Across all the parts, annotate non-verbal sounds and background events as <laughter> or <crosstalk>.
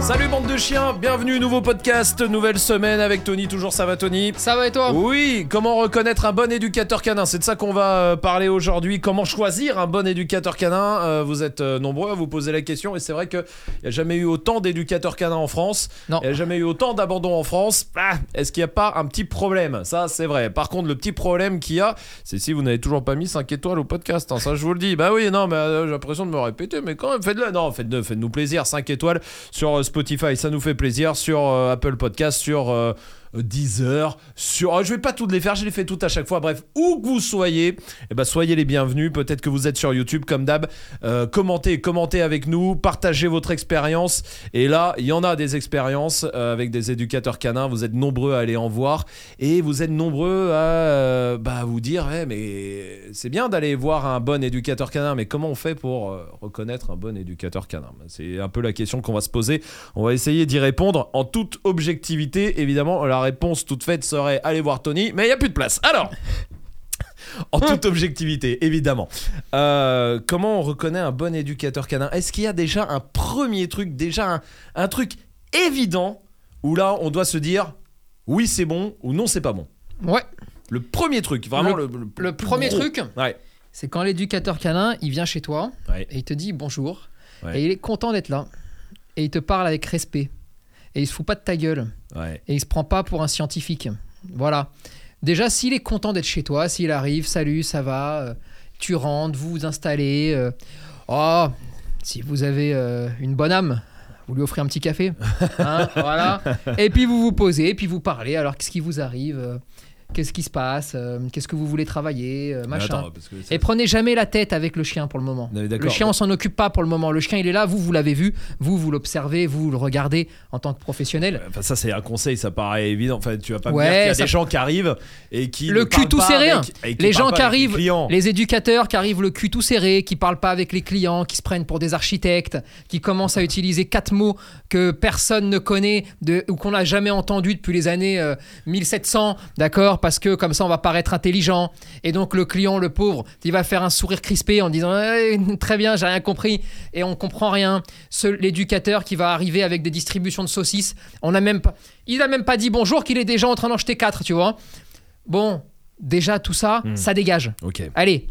Salut bande de chiens, bienvenue nouveau podcast, nouvelle semaine avec Tony, toujours ça va Tony? Ça va et toi? Oui, comment reconnaître un bon éducateur canin? C'est de ça qu'on va euh, parler aujourd'hui. Comment choisir un bon éducateur canin? Euh, Vous êtes euh, nombreux à vous poser la question et c'est vrai qu'il n'y a jamais eu autant d'éducateurs canins en France. Non. Il n'y a jamais eu autant d'abandon en France. Ah, Est-ce qu'il n'y a pas un petit problème? Ça, c'est vrai. Par contre, le petit problème qu'il y a, c'est si vous n'avez toujours pas mis 5 étoiles au podcast. hein. ça, je vous le dis. Bah oui, non, mais euh, j'ai l'impression de me répéter, mais quand même, faites-le. Non, faites-le, faites-nous plaisir. 5 étoiles sur euh, Spotify, ça nous fait plaisir. Sur euh, Apple Podcast, sur. 10 heures sur oh, je vais pas toutes les faire je les fais toutes à chaque fois. Bref où que vous soyez eh ben soyez les bienvenus. Peut-être que vous êtes sur YouTube comme d'hab. Euh, commentez commentez avec nous partagez votre expérience. Et là il y en a des expériences euh, avec des éducateurs canins. Vous êtes nombreux à aller en voir. Et vous êtes nombreux à euh, bah, vous dire Eh, mais c'est bien d'aller voir un bon éducateur canin. Mais comment on fait pour reconnaître un bon éducateur canin? C'est un peu la question qu'on va se poser. On va essayer d'y répondre en toute objectivité. Évidemment, la réponse toute faite serait allez voir Tony, mais il n'y a plus de place. Alors, <laughs> en toute objectivité, évidemment. Euh, comment on reconnaît un bon éducateur canin? Est-ce qu'il y a déjà un premier truc, déjà un, un truc évident où là on doit se dire oui c'est bon ou non c'est pas bon? Ouais. Le premier truc, vraiment le, Le premier gros. truc, Ouais. c'est quand l'éducateur canin, il vient chez toi Ouais. et il te dit bonjour. Ouais. Et il est content d'être là. Et il te parle avec respect. Et il se fout pas de ta gueule. Ouais. Et il se prend pas pour un scientifique. Voilà. Déjà, s'il est content d'être chez toi, s'il arrive, salut, ça va, euh, tu rentres, vous vous installez. euh, oh, si vous avez euh, une bonne âme, vous lui offrez un petit café. <laughs> hein, voilà. Et puis vous vous posez, et puis vous parlez. Alors, qu'est-ce qui vous arrive Qu'est-ce qui se passe euh, Qu'est-ce que vous voulez travailler euh, Machin. attends, ça- Et prenez jamais la tête avec le chien pour le moment. On est d'accord. Le chien, on s'en occupe pas pour le moment. Le chien, il est là, vous, vous l'avez vu, vous, vous l'observez, vous le regardez en tant que professionnel. Enfin, ça, c'est un conseil, ça paraît évident. Enfin, tu vas pas me Ouais, dire qu'il y a ça- des gens qui arrivent et qui. Le cul tout serré, avec- hein. Les gens qui arrivent, les éducateurs qui arrivent le cul tout serré, qui parlent pas avec les clients, qui se prennent pour des architectes, qui commencent à utiliser quatre mots que personne ne connaît de, ou qu'on n'a jamais entendu depuis les années euh, 1700, d'accord? Parce que comme ça, on va paraître intelligent. Et donc, le client, le pauvre, il va faire un sourire crispé en disant Eh, Très bien, j'ai rien compris. Et on comprend rien. L'éducateur qui va arriver avec des distributions de saucisses, on a même pas, il a même pas dit bonjour qu'il est déjà en train d'en jeter quatre, tu vois Bon, déjà, tout ça, Hmm. ça dégage. Allez,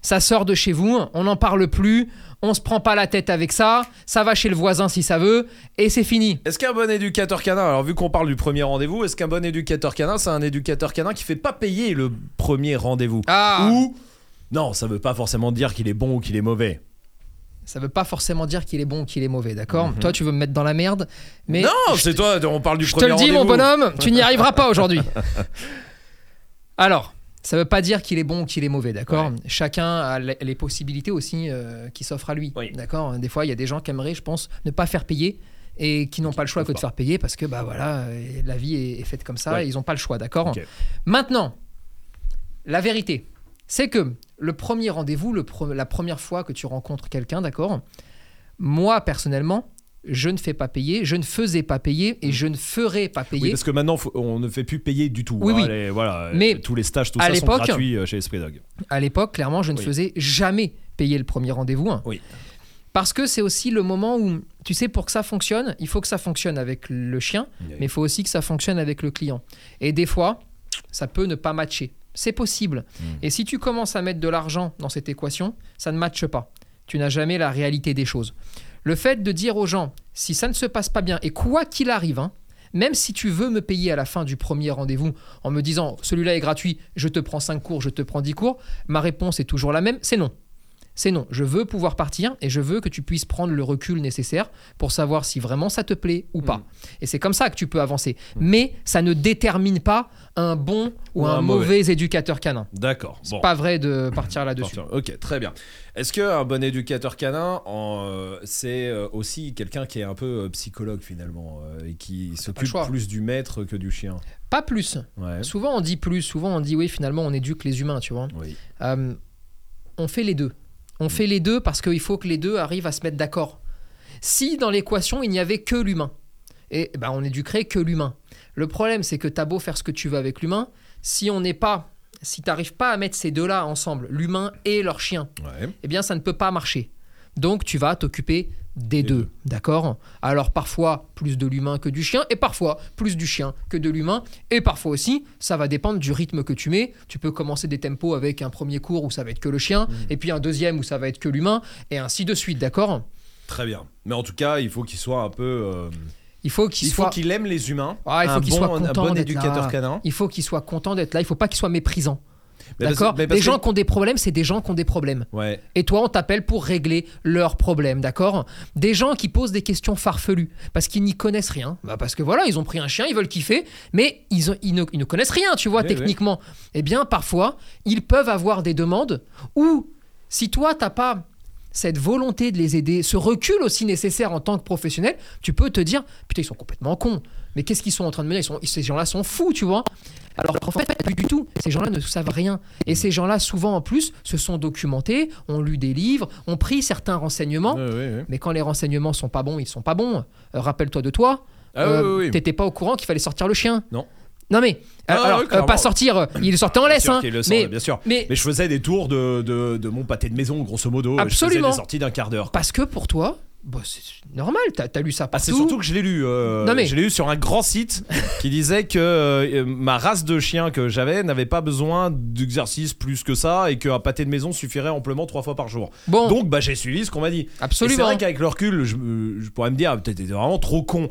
ça sort de chez vous, on n'en parle plus, on se prend pas la tête avec ça, ça va chez le voisin si ça veut, et c'est fini. Est-ce qu'un bon éducateur canin, alors vu qu'on parle du premier rendez-vous, est-ce qu'un bon éducateur canin, c'est un éducateur canin qui fait pas payer le premier rendez-vous? Ah Ou non, ça veut pas forcément dire qu'il est bon ou qu'il est mauvais. Ça veut pas forcément dire qu'il est bon ou qu'il est mauvais, d'accord? Mhm. Toi, tu veux me mettre dans la merde, mais non, c'est toi, on parle du je te premier le dis, mon bonhomme, tu n'y arriveras pas aujourd'hui. <laughs> Alors, ça veut pas dire qu'il est bon ou qu'il est mauvais, d'accord Ouais. Chacun a les possibilités aussi euh, qui s'offrent à lui, Oui. d'accord Des fois, il y a des gens qui aimeraient, je pense, ne pas faire payer et qui n'ont pas le choix que peuvent de faire payer parce que bah voilà, euh, la vie est, est faite comme ça Ouais. et ils n'ont pas le choix, d'accord. Maintenant, la vérité, c'est que le premier rendez-vous, pre- la première fois que tu rencontres quelqu'un, d'accord Moi, personnellement, je ne fais pas payer, je ne faisais pas payer et je ne ferai pas Mm. Oui, payer. parce que maintenant, on ne fait plus payer du tout. Oui, hein, oui. les- voilà, Mais euh, tous les stages, tout à ça sont gratuits euh, chez Esprit Dog. À l'époque, clairement, je ne Oui. faisais jamais payer le premier rendez-vous. hein. Oui. Parce que c'est aussi le moment où, tu sais, pour que ça fonctionne, il faut que ça fonctionne avec le chien, Oui. mais il faut aussi que ça fonctionne avec le client. Et des fois, ça peut ne pas matcher. C'est possible. Mm. Et si tu commences à mettre de l'argent dans cette équation, ça ne matche pas. Tu n'as jamais la réalité des choses. Le fait de dire aux gens, si ça ne se passe pas bien, et quoi qu'il arrive, hein, même si tu veux me payer à la fin du premier rendez-vous en me disant celui-là est gratuit, je te prends 5 cours, je te prends 10 cours, ma réponse est toujours la même, c'est non. C'est non. Je veux pouvoir partir et je veux que tu puisses prendre le recul nécessaire pour savoir si vraiment ça te plaît ou pas. Mm. Et c'est comme ça que tu peux avancer. Mais ça ne détermine pas un bon ou, Ou un, un mauvais. éducateur canin. D'accord. C'est Bon. pas vrai de partir là-dessus. Ok, très bien. Est-ce qu'un bon éducateur canin, euh, c'est euh, aussi quelqu'un qui est un peu euh, psychologue finalement euh, et qui le s'occupe plus du maître que du chien? Pas plus. Ouais. Souvent on dit plus, souvent on dit oui, finalement on éduque les humains, tu vois. Oui. Euh, on fait les deux. On fait les deux parce qu'il faut que les deux arrivent à se mettre d'accord. Si dans l'équation il n'y avait que l'humain, et ben on éduquerait que l'humain. Le problème c'est que t'as beau faire ce que tu veux avec l'humain, si on n'est pas, si t'arrives pas à mettre ces deux-là ensemble, l'humain et leur chien, Ouais. eh bien ça ne peut pas marcher. Donc tu vas t'occuper des Des deux, deux. d'accord? Alors parfois plus de l'humain que du chien, et parfois plus du chien que de l'humain, et parfois aussi ça va dépendre du rythme que tu mets. Tu peux commencer des tempos avec un premier cours où ça va être que le chien, Mmh. et puis un deuxième où ça va être que l'humain, et ainsi de suite, d'accord? Très bien. Mais en tout cas, il faut qu'il soit un peu. euh, Il faut qu'il Il soit... qu'il aime les humains. Ah, il faut qu'il bon, soit un bon éducateur là. canin. Il faut qu'il soit content d'être là, il faut pas qu'il soit méprisant. D'accord Les que- gens qui ont des problèmes, c'est des gens qui ont des problèmes. Ouais. Et toi, on t'appelle pour régler leurs problèmes, d'accord Des gens qui posent des questions farfelues parce qu'ils n'y connaissent rien. Bah parce que voilà, ils ont pris un chien, ils veulent kiffer, mais ils, ont- ils ne, ils ne connaissent rien, tu vois, Oui, techniquement. Eh bien, parfois, ils peuvent avoir des demandes où, si toi, t'as pas cette volonté de les aider, ce recul aussi nécessaire en tant que professionnel, tu peux te dire, putain, ils sont complètement cons. Mais qu'est-ce qu'ils sont en train de mener? Ils sont, Ces gens-là sont fous, tu vois. Alors qu'en fait, pas du tout. Ces gens-là ne savent rien. Et ces gens-là, souvent en plus, se sont documentés, ont lu des livres, ont pris certains renseignements. Mais quand les renseignements sont pas bons, ils sont pas bons. Euh, Rappelle-toi de toi. Ah euh, oui. T'étais pas au courant qu'il fallait sortir le chien. Non. Non mais, Ah, euh, alors, ouais, euh, clairement. pas sortir, euh, il sortait en Bien laisse. sûr hein. qu'il le sent, mais, bien sûr. mais Mais je faisais des tours de, de, de mon pâté de maison, grosso modo. Je Absolument. faisais des sorties d'un quart d'heure. parce que pour toi, bah, c'est normal, t'as as lu ça Ah, partout. c'est surtout que je l'ai lu. euh, Non, mais- Je l'ai lu sur un grand site qui disait que euh, ma race de chien que j'avais n'avait pas besoin d'exercice plus que ça et qu'un pâté de maison suffirait amplement trois fois par jour. Bon, Donc bah, j'ai suivi ce qu'on m'a dit. Et C'est absolument. vrai qu'avec le recul, je, pourrais me dire, peut-être t'es vraiment trop con.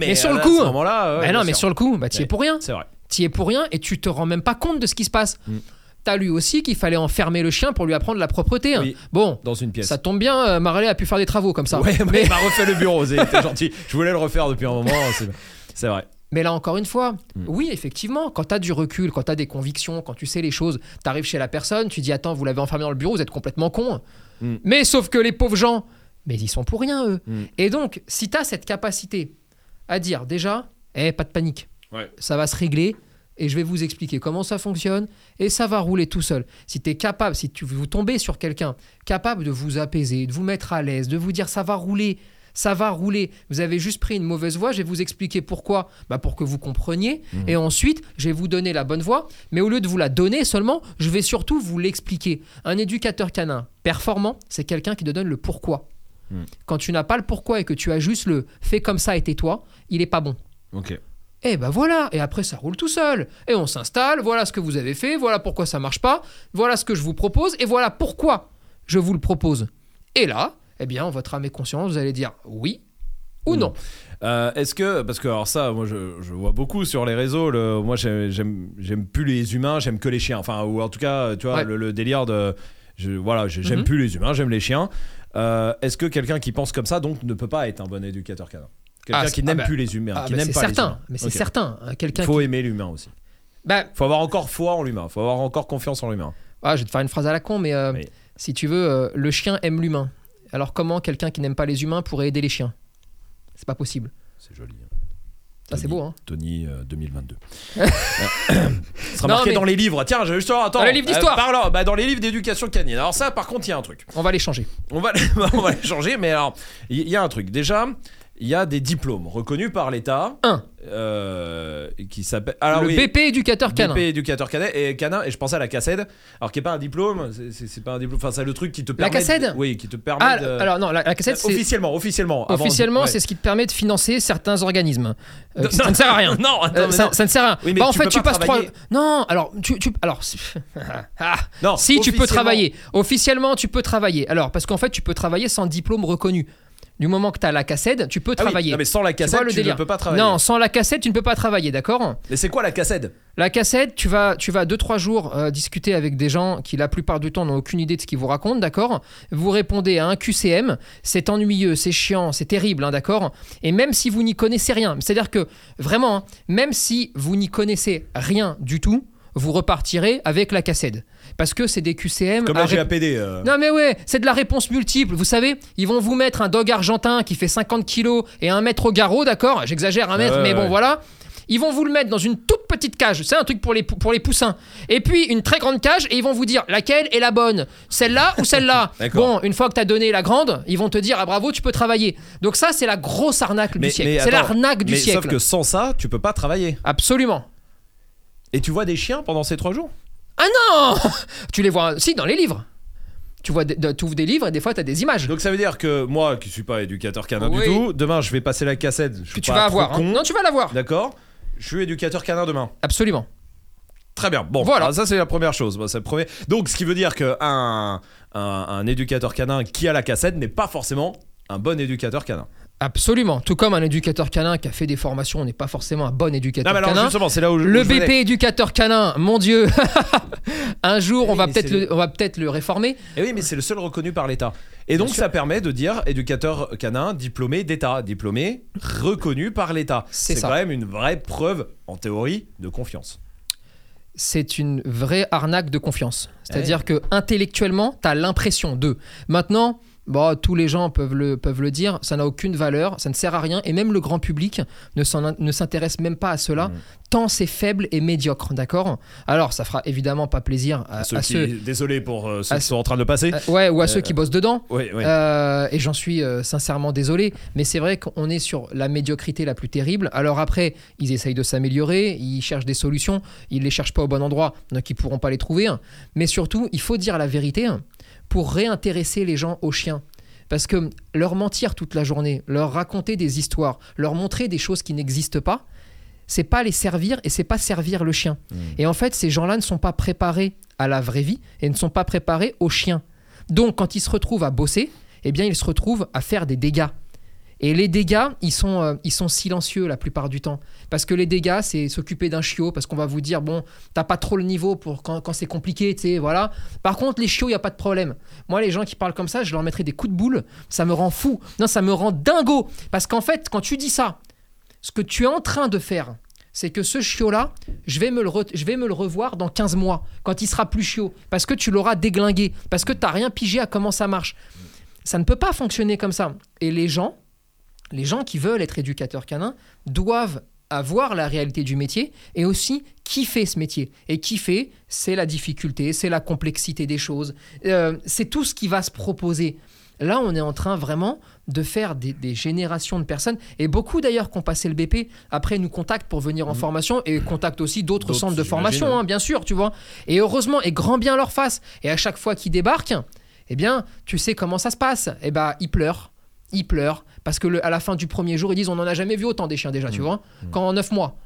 Mais, Mais sur le à coup- ce moment-là, ouais, Mais non, mais sûr. sur le coup, bah, t'y es Ouais. pour rien. C'est vrai. T'y es pour rien et tu te rends même pas compte de ce qui se passe. Mm. T'as lu aussi qu'il fallait enfermer le chien pour lui apprendre la propreté. hein. Oui. Bon, Dans une pièce. ça tombe bien, euh, Marley a pu faire des travaux comme ça. Ouais, mais il m'a refait le bureau, c'était gentil. Je voulais le refaire depuis un moment, c'est- vrai. mais là encore une fois, Mm. oui, effectivement, quand t'as du recul, quand t'as des convictions, quand tu sais les choses, t'arrives chez la personne, tu dis attends, vous l'avez enfermé dans le bureau, vous êtes complètement con. Mm. Mais sauf que les pauvres gens, mais ils sont pour rien eux. Mm. Et donc, si t'as cette capacité à dire déjà, eh, pas de panique, Ouais. ça va se régler et je vais vous expliquer comment ça fonctionne et ça va rouler tout seul. Si tu es capable, si tu, vous tombez sur quelqu'un capable de vous apaiser, de vous mettre à l'aise, de vous dire ça va rouler, ça va rouler, vous avez juste pris une mauvaise voie, je vais vous expliquer pourquoi, bah pour que vous compreniez et ensuite je vais vous donner la bonne voie, mais au lieu de vous la donner seulement, je vais surtout vous l'expliquer. Un éducateur canin performant, c'est quelqu'un qui te donne le pourquoi. Mm. Quand tu n'as pas le pourquoi et que tu as juste le fais comme ça et tais-toi, il est pas bon. Ok. Et ben voilà, et après ça roule tout seul. Et on s'installe, voilà ce que vous avez fait, voilà pourquoi ça marche pas, voilà ce que je vous propose, et voilà pourquoi je vous le propose. Et là, eh bien, votre âme et conscience, vous allez dire oui ou Ou non. Euh, Est-ce que parce que alors ça, moi je, je vois beaucoup sur les réseaux. Le, moi j'ai- j'aime plus les humains, j'aime que les chiens. Enfin ou en tout cas, tu vois Ouais. le, le délire de je, voilà, j'aime Mhm. plus les humains, j'aime les chiens. Euh, Est-ce que quelqu'un qui pense comme ça donc ne peut pas être un bon éducateur canin? Quelqu'un Ah, qui n'aime ah bah- plus les humains, Ah, qui bah, n'aime pas les certain, humains. mais c'est certain. hein, Quelqu'un Il faut qui... aimer l'humain aussi. Bah, Faut avoir encore foi en l'humain. Faut avoir encore confiance en l'humain. ah, je vais te faire une phrase à la con, mais euh, Oui. si tu veux, euh, le chien aime l'humain. Alors comment quelqu'un qui n'aime pas les humains pourrait aider les chiens? C'est pas possible. C'est joli. hein. C'est beau, hein Tony euh, 2022. Euh, <laughs> Ce sera Non, marqué mais- dans les livres. Tiens, j'ai juste attends. Dans les livres d'histoire. Euh, parlant- bah, dans les livres d'éducation canine. Alors ça, par contre, il y a un truc. On va les changer. On va, <laughs> on va les changer, mais alors, il y a un truc. Déjà, il y a des diplômes reconnus par l'État. Un. euh, qui s'appelle. Alors le oui, BP éducateur canin. BP éducateur canin et canin et je pensais à la CACED alors qui est pas un diplôme c'est- pas un diplôme enfin c'est le truc qui te permet CACED de- oui qui te permet Ah, de- alors non, la, la c'est... officiellement officiellement Officiellement, ouais. c'est ce qui te permet de financer certains organismes. Euh, Non, ça ne sert à rien. <laughs> non, attends, Euh, ça, non. ça ne sert à rien. Oui, mais Bah, en tu fait, peux tu pas passes trois. Non, alors tu, tu- alors <laughs> ah, non si tu peux travailler. Officiellement, tu peux travailler. Alors parce qu'en fait, tu peux travailler sans diplôme reconnu. Du moment que tu as la cassette, tu peux Ah oui, travailler. non, mais sans la Tu vois cassette tu, ne peux pas travailler. Non, sans la cassette, tu ne peux pas travailler, d'accord mais c'est quoi la cassette? La cassette, tu vas, tu vas deux trois jours euh, discuter avec des gens qui la plupart du temps n'ont aucune idée de ce qu'ils vous racontent, d'accord Vous répondez à un QCM, c'est ennuyeux, c'est chiant, c'est terrible, hein, d'accord Et même si vous n'y connaissez rien, c'est-à-dire que vraiment, hein, même si vous n'y connaissez rien du tout, vous repartirez avec la cassette, parce que c'est des QCM. comme la GAPD euh. non mais ouais, c'est de la réponse multiple. Vous savez, ils vont vous mettre un dog argentin qui fait 50 kilos et un mètre au garrot, d'accord? J'exagère un mètre, mais bon ouais. voilà. Ils vont vous le mettre dans une toute petite cage. C'est un truc pour les, pou- pour les poussins. Et puis une très grande cage et ils vont vous dire laquelle est la bonne. Celle-là ou celle-là. <laughs> Bon, une fois que tu as donné la grande, ils vont te dire ah bravo, tu peux travailler. Donc ça, c'est la grosse arnaque mais, du siècle. C'est l'arnaque du mais siècle. sauf que sans ça tu peux pas travailler Absolument. Et tu vois des chiens pendant ces trois jours? Ah non <laughs> Tu les vois, si, dans les livres. Tu vois, tu ouvres des livres et des fois, tu as des images Donc ça veut dire que moi, qui suis pas éducateur canin Oui. du tout, demain je vais passer la cassette. Je que suis tu pas vas trop avoir. hein. con, Non, tu vas l'avoir. D'accord Je suis éducateur canin demain. Absolument. Très bien. Bon, Voilà. alors ça c'est la première chose. Bon, c'est le premier. Donc ce qui veut dire que un, un, un éducateur canin qui a la cassette n'est pas forcément un bon éducateur canin. Absolument. Tout comme un éducateur canin qui a fait des formations n'est pas forcément un bon Non éducateur mais alors canin. justement, c'est là où je, Le où je venais. BP éducateur canin, mon Dieu. <laughs> un jour, Oui, on va peut-être le, le- on va peut-être le réformer. Et oui, mais c'est le seul reconnu par l'État. Et donc ça permet de dire éducateur canin diplômé d'État, diplômé reconnu par l'État. C'est quand même une vraie preuve en théorie de confiance. c'est une vraie arnaque de confiance. C'est-à-dire que intellectuellement, tu as l'impression de. Maintenant, bon, tous les gens peuvent le, peuvent le dire, ça n'a aucune valeur, ça ne sert à rien, et même le grand public ne, s'intéresse même pas à cela, Mm. tant c'est faible et médiocre, d'accord? Alors, ça fera évidemment pas plaisir à, Ceux à qui- ceux... Désolé pour euh, ceux à qui sont en train de passer. euh, ouais, ou à ceux Euh, qui bossent dedans. et j'en suis sincèrement désolé, mais c'est vrai qu'on est sur la médiocrité la plus terrible. Alors après, ils essayent de s'améliorer, ils cherchent des solutions, ils les cherchent pas au bon endroit, donc ils pourront pas les trouver. hein. Mais surtout, il faut dire la vérité hein, pour réintéresser les gens aux chiens. Parce que leur mentir toute la journée, leur raconter des histoires, leur montrer des choses qui n'existent pas, c'est pas les servir et c'est pas servir le chien. Mm. Et en fait, ces gens-là ne sont pas préparés à la vraie vie et ne sont pas préparés aux chiens. Donc, quand ils se retrouvent à bosser, eh bien, ils se retrouvent à faire des dégâts. Et les dégâts, ils sont, euh, ils sont silencieux la plupart du temps. Parce que les dégâts, c'est s'occuper d'un chiot, parce qu'on va vous dire, bon, t'as pas trop le niveau pour quand, quand c'est compliqué, tu sais, voilà. Par contre, les chiots, il n'y a pas de problème. Moi, les gens qui parlent comme ça, je leur mettrai des coups de boule, ça me rend fou. Non, ça me rend dingo. Parce qu'en fait, quand tu dis ça, ce que tu es en train de faire, c'est que ce chiot-là, je, vais me le je vais me le revoir dans 15 mois, quand il sera plus chiot, parce que tu l'auras déglingué, parce que tu n'as rien pigé à comment ça marche. Ça ne peut pas fonctionner comme ça. Et les gens, les gens qui veulent être éducateurs canins, doivent avoir la réalité du métier et aussi kiffer ce métier. Et kiffer, c'est la difficulté, c'est la complexité des choses, Euh, c'est tout ce qui va se proposer. Là, on est en train vraiment de faire des, des générations de personnes, et beaucoup d'ailleurs qui ont passé le BP, après nous contactent pour venir en formation, et contactent aussi d'autres centres de formation, hein, bien sûr, tu vois. Et heureusement, et grand bien leur face. Et à chaque fois qu'ils débarquent, eh bien, tu sais comment ça se passe. Eh ben, ils pleurent. Ils pleurent. Parce que le- à la fin du premier jour, ils disent on n'en a jamais vu autant des chiens déjà, tu vois, quand en 9 mois.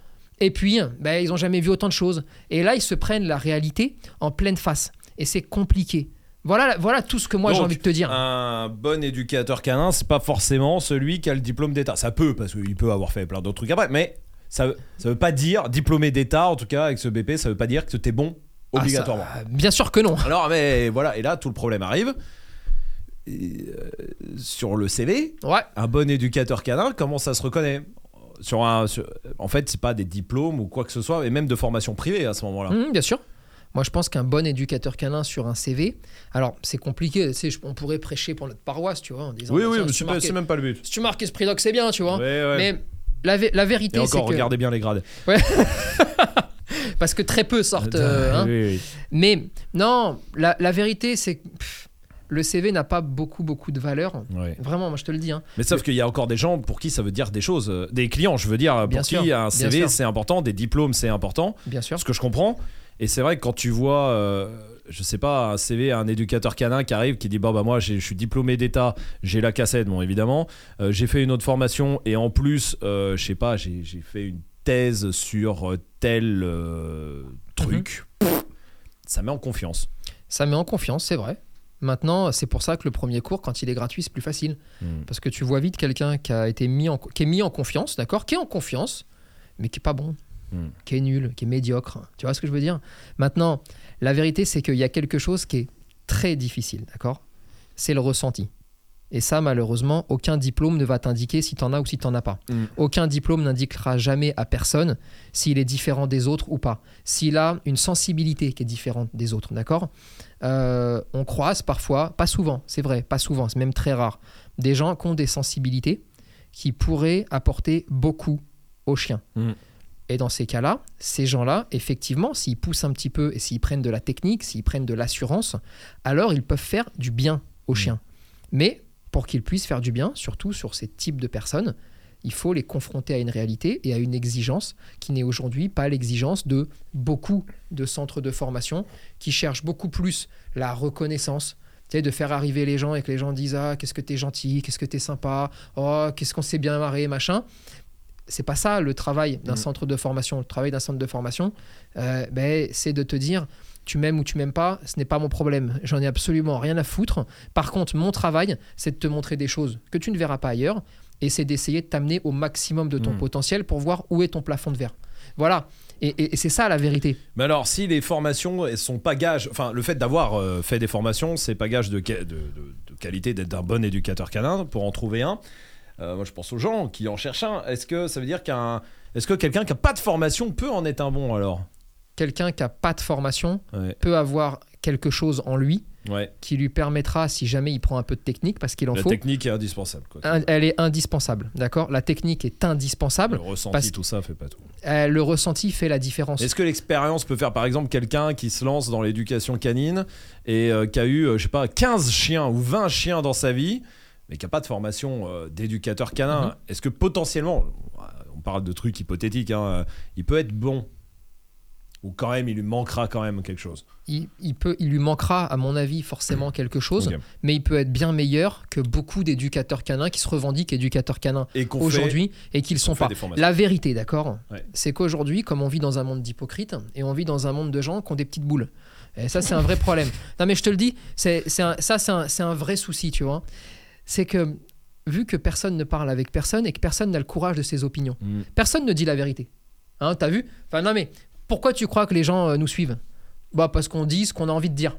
Et puis, ben, ils n'ont jamais vu autant de choses. Et là, ils se prennent la réalité en pleine face. Et c'est compliqué. Voilà, voilà tout ce que moi j'ai envie de te dire. Un bon éducateur canin, c'est pas forcément celui qui a le diplôme d'État. Ça peut, parce qu'il peut avoir fait plein d'autres trucs après, mais ça, ça veut pas dire, diplômé d'État, en tout cas avec ce BP, ça veut pas dire que t'es bon Ah, ça- obligatoirement. bien sûr que non. Alors, mais voilà, et là, tout le problème arrive. Euh, sur le CV, Ouais. un bon éducateur canin, comment ça se reconnaît sur un, sur- En fait, c'est pas des diplômes ou quoi que ce soit, et même de formation privée à ce moment-là. Mmh, bien sûr. Moi, je pense qu'un bon éducateur canin sur un CV, alors c'est compliqué, on pourrait prêcher pour notre paroisse, tu vois, en disant oui, bah, oui, tiens, mais si, c'est même pas le but. si tu marques Esprit Doc, c'est bien, tu vois. Ouais, ouais. Mais la, vé- la vérité, et c'est encore, que. regardez bien les grades. <laughs> Parce que très peu sortent. euh, hein. Oui, oui. Mais non, la, la vérité, c'est pff, le CV n'a pas beaucoup, beaucoup de valeur. Ouais. Vraiment, moi je te le dis. hein. Mais sauf qu'il y a encore des gens pour qui ça veut dire des choses. euh, Des clients, je veux dire, pour Bien qui sûr, un CV c'est important, des diplômes c'est important. Bien sûr. Ce que je comprends. Et c'est vrai que quand tu vois, euh, je sais pas, un CV, un éducateur canin qui arrive, qui dit Bon, bah moi je suis diplômé d'État, j'ai la cassette, bon évidemment, euh, j'ai fait une autre formation et en plus, euh, je sais pas, j'ai fait une thèse sur euh, tel euh, truc. Mhm. Ça met en confiance. Ça met en confiance, c'est vrai. Maintenant, c'est pour ça que le premier cours, quand il est gratuit, c'est plus facile. Parce que tu vois vite quelqu'un qui a été mis en, qui est mis en confiance, d'accord Qui est en confiance, mais qui est pas bon, Mm. qui est nul, qui est médiocre. Tu vois ce que je veux dire? Maintenant, la vérité, c'est qu'il y a quelque chose qui est très difficile, d'accord? C'est le ressenti. Et ça, malheureusement, aucun diplôme ne va t'indiquer si tu en as ou si tu n'en as pas. Mm. Aucun diplôme n'indiquera jamais à personne s'il est différent des autres ou pas. S'il a une sensibilité qui est différente des autres, d'accord? Euh, On croise parfois, pas souvent, c'est vrai, pas souvent, c'est même très rare, des gens qui ont des sensibilités qui pourraient apporter beaucoup aux chiens. Mm. Et dans ces cas-là, ces gens-là, effectivement, s'ils poussent un petit peu et s'ils prennent de la technique, s'ils prennent de l'assurance, alors ils peuvent faire du bien aux Mm. chiens. Mais pour qu'ils puissent faire du bien, surtout sur ces types de personnes, il faut les confronter à une réalité et à une exigence qui n'est aujourd'hui pas l'exigence de beaucoup de centres de formation qui cherchent beaucoup plus la reconnaissance, tu sais, de faire arriver les gens et que les gens disent ah qu'est-ce que t'es gentil, qu'est-ce que t'es sympa, oh qu'est-ce qu'on s'est bien marré, machin. C'est pas ça le travail d'un Mm. centre de formation. Le travail d'un centre de formation, euh, ben, c'est de te dire tu m'aimes ou tu m'aimes pas, ce n'est pas mon problème. J'en ai absolument rien à foutre. Par contre, mon travail, c'est de te montrer des choses que tu ne verras pas ailleurs et c'est d'essayer de t'amener au maximum de ton Mm. potentiel pour voir où est ton plafond de verre. Voilà. Et, et- et c'est ça la vérité. Mais alors, si les formations sont pas gages, enfin, le fait d'avoir euh, fait des formations, c'est pas gage de, ca- de- de- de qualité d'être un bon éducateur canin pour en trouver un. Euh, moi, je pense aux gens qui en cherchent un. Est-ce que ça veut dire qu'un, est-ce que quelqu'un qui a pas de formation peut en être un bon alors? Quelqu'un qui n'a pas de formation Ouais. peut avoir quelque chose en lui Ouais. qui lui permettra, si jamais il prend un peu de technique, parce qu'il en La faut, technique est indispensable. Quoi. elle est indispensable. D'accord? La technique est indispensable. Le ressenti, parce- tout ça fait pas tout. Euh, le ressenti fait la différence. Est-ce que l'expérience peut faire, par exemple, quelqu'un qui se lance dans l'éducation canine et euh, qui a eu, euh, je sais pas, 15 chiens ou 20 chiens dans sa vie, mais qui n'a pas de formation euh, d'éducateur canin, Mhm. est-ce que potentiellement, on parle de trucs hypothétiques, hein, euh, il peut être bon Ou quand même, il lui manquera quand même quelque chose il, il peut, il lui manquera, à mon avis, forcément <clears throat> quelque chose, mais il peut être bien meilleur que beaucoup d'éducateurs canins qui se revendiquent éducateurs canins aujourd'hui et qui ne le sont pas. La vérité, d'accord Ouais. C'est qu'aujourd'hui, comme on vit dans un monde d'hypocrites et on vit dans un monde de gens qui ont des petites boules. Et ça, c'est un vrai problème. <laughs> Non, mais je te le dis, c'est, ça, c'est un, c'est un vrai souci, tu vois. C'est que, vu que personne ne parle avec personne et que personne n'a le courage de ses opinions, Mm. personne ne dit la vérité. Hein, t'as vu? Enfin, non, mais pourquoi tu crois que les gens euh, nous suivent? Bah, parce qu'on dit ce qu'on a envie de dire.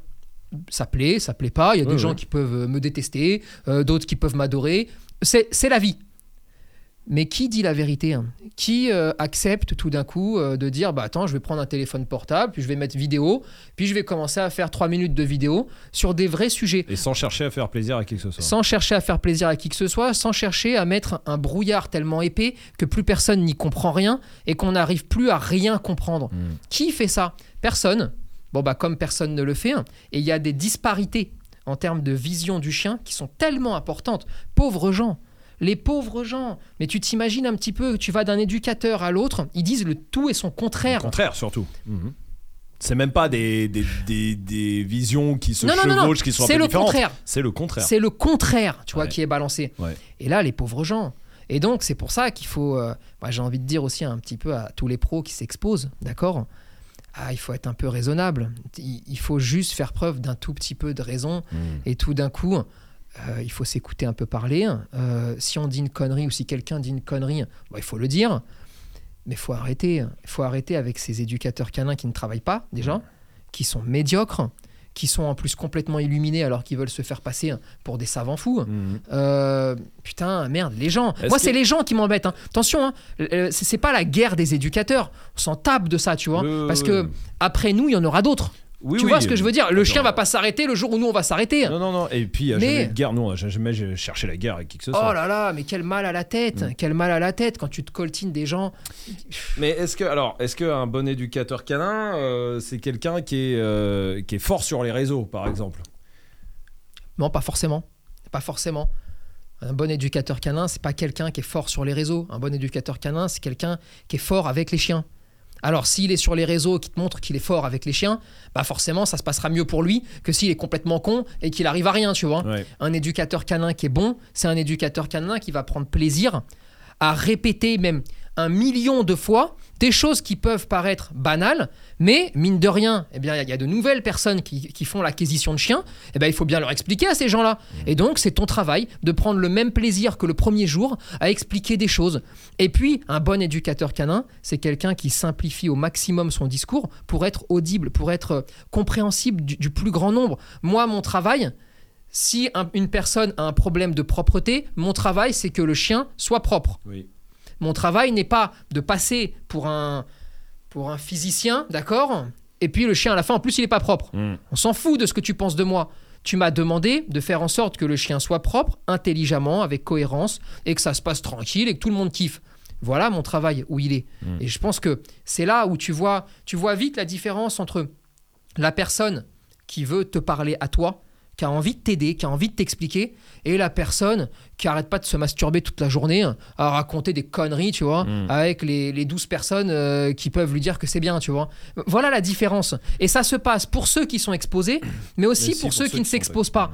Ça plaît, ça plaît pas. Il y a Ouais, des gens qui peuvent euh, me détester, euh, d'autres qui peuvent m'adorer. C'est la vie. Mais qui dit la vérité hein? Qui euh, accepte tout d'un coup euh, de dire bah attends, je vais prendre un téléphone portable, puis je vais mettre vidéo, puis je vais commencer à faire 3 minutes de vidéo sur des vrais sujets Et sans chercher à faire plaisir à qui que ce soit. sans chercher à faire plaisir à qui que ce soit, sans chercher à mettre un brouillard tellement épais que plus personne n'y comprend rien et qu'on n'arrive plus à rien comprendre. Mm. Qui fait ça? Personne. Bon bah comme personne ne le fait, hein, et il y a des disparités en termes de vision du chien qui sont tellement importantes. Pauvres gens. Les pauvres gens. Mais tu t'imagines un petit peu, tu vas d'un éducateur à l'autre, ils disent le tout et son contraire. contraire, surtout. Mhm. C'est même pas des, des, des- des visions qui se Non, non, non, non. chevauchent, qui sont un peu le différentes. contraire. C'est le contraire. C'est le contraire, tu vois, Ouais. qui est balancé. Ouais. Et là, les pauvres gens. Et donc, c'est pour ça qu'il faut, euh, moi, j'ai envie de dire aussi un petit peu à tous les pros qui s'exposent, d'accord? Ah, Il faut être un peu raisonnable. Il, il faut juste faire preuve d'un tout petit peu de raison. Mm. Et tout d'un coup, euh, il faut s'écouter un peu parler. Euh, si on dit une connerie ou si quelqu'un dit une connerie, bon, il faut le dire. Mais il faut arrêter. Il faut arrêter avec ces éducateurs canins qui ne travaillent pas, déjà, qui sont médiocres, qui sont en plus complètement illuminés alors qu'ils veulent se faire passer pour des savants fous. Mm. Euh, putain, merde, les gens. Moi, c'est les gens qui m'embêtent. hein. Attention, hein, c'est c'est pas la guerre des éducateurs. On s'en tape de ça, tu vois. Le- Parce que après nous, il y en aura d'autres. Oui, tu oui. vois ce que je veux dire? Le chien va pas s'arrêter le jour où nous, on va s'arrêter. Non, non, non. Et puis, il Mais- jamais de guerre. Nous, on n'a jamais cherché la guerre avec qui que ce soit. Oh là là, mais quel mal à la tête, Mm. quel mal à la tête quand tu te coltines des gens. Mais est-ce que, alors, est-ce qu'un bon éducateur canin, euh, c'est quelqu'un qui est, euh, qui est fort sur les réseaux, par exemple? Non, pas forcément. Pas forcément. Un bon éducateur canin, c'est pas quelqu'un qui est fort sur les réseaux. Un bon éducateur canin, c'est quelqu'un qui est fort avec les chiens. Alors, s'il est sur les réseaux et qui te montre qu'il est fort avec les chiens, bah forcément, ça se passera mieux pour lui que s'il est complètement con et qu'il arrive à rien, tu vois. Ouais. Un éducateur canin qui est bon, c'est un éducateur canin qui va prendre plaisir à répéter même un million de fois des choses qui peuvent paraître banales, mais mine de rien, eh bien, il y a de nouvelles personnes qui, qui font l'acquisition de chiens, eh bien, il faut bien leur expliquer à ces gens-là. Et donc, c'est ton travail de prendre le même plaisir que le premier jour à expliquer des choses. Et puis, un bon éducateur canin, c'est quelqu'un qui simplifie au maximum son discours pour être audible, pour être euh, compréhensible du- du plus grand nombre. Moi, mon travail, si un- une personne a un problème de propreté, mon travail, c'est que le chien soit propre. Oui. Mon travail n'est pas de passer pour un, pour un physicien, d'accord Et puis le chien, à la fin, en plus, il n'est pas propre. Mm. On s'en fout de ce que tu penses de moi. Tu m'as demandé de faire en sorte que le chien soit propre, intelligemment, avec cohérence, et que ça se passe tranquille et que tout le monde kiffe. Voilà mon travail où il est. Mm. Et je pense que c'est là où tu vois, tu vois vite la différence entre la personne qui veut te parler à toi, qui a envie de t'aider, qui a envie de t'expliquer, et la personne qui arrête pas de se masturber toute la journée à raconter des conneries, tu vois, Mm. avec les, les 12 personnes euh, qui peuvent lui dire que c'est bien, tu vois. Voilà la différence. Et ça se passe pour ceux qui sont exposés, <coughs> mais aussi Mais pour, pour ceux ceux qui ne qui s'exposent pas.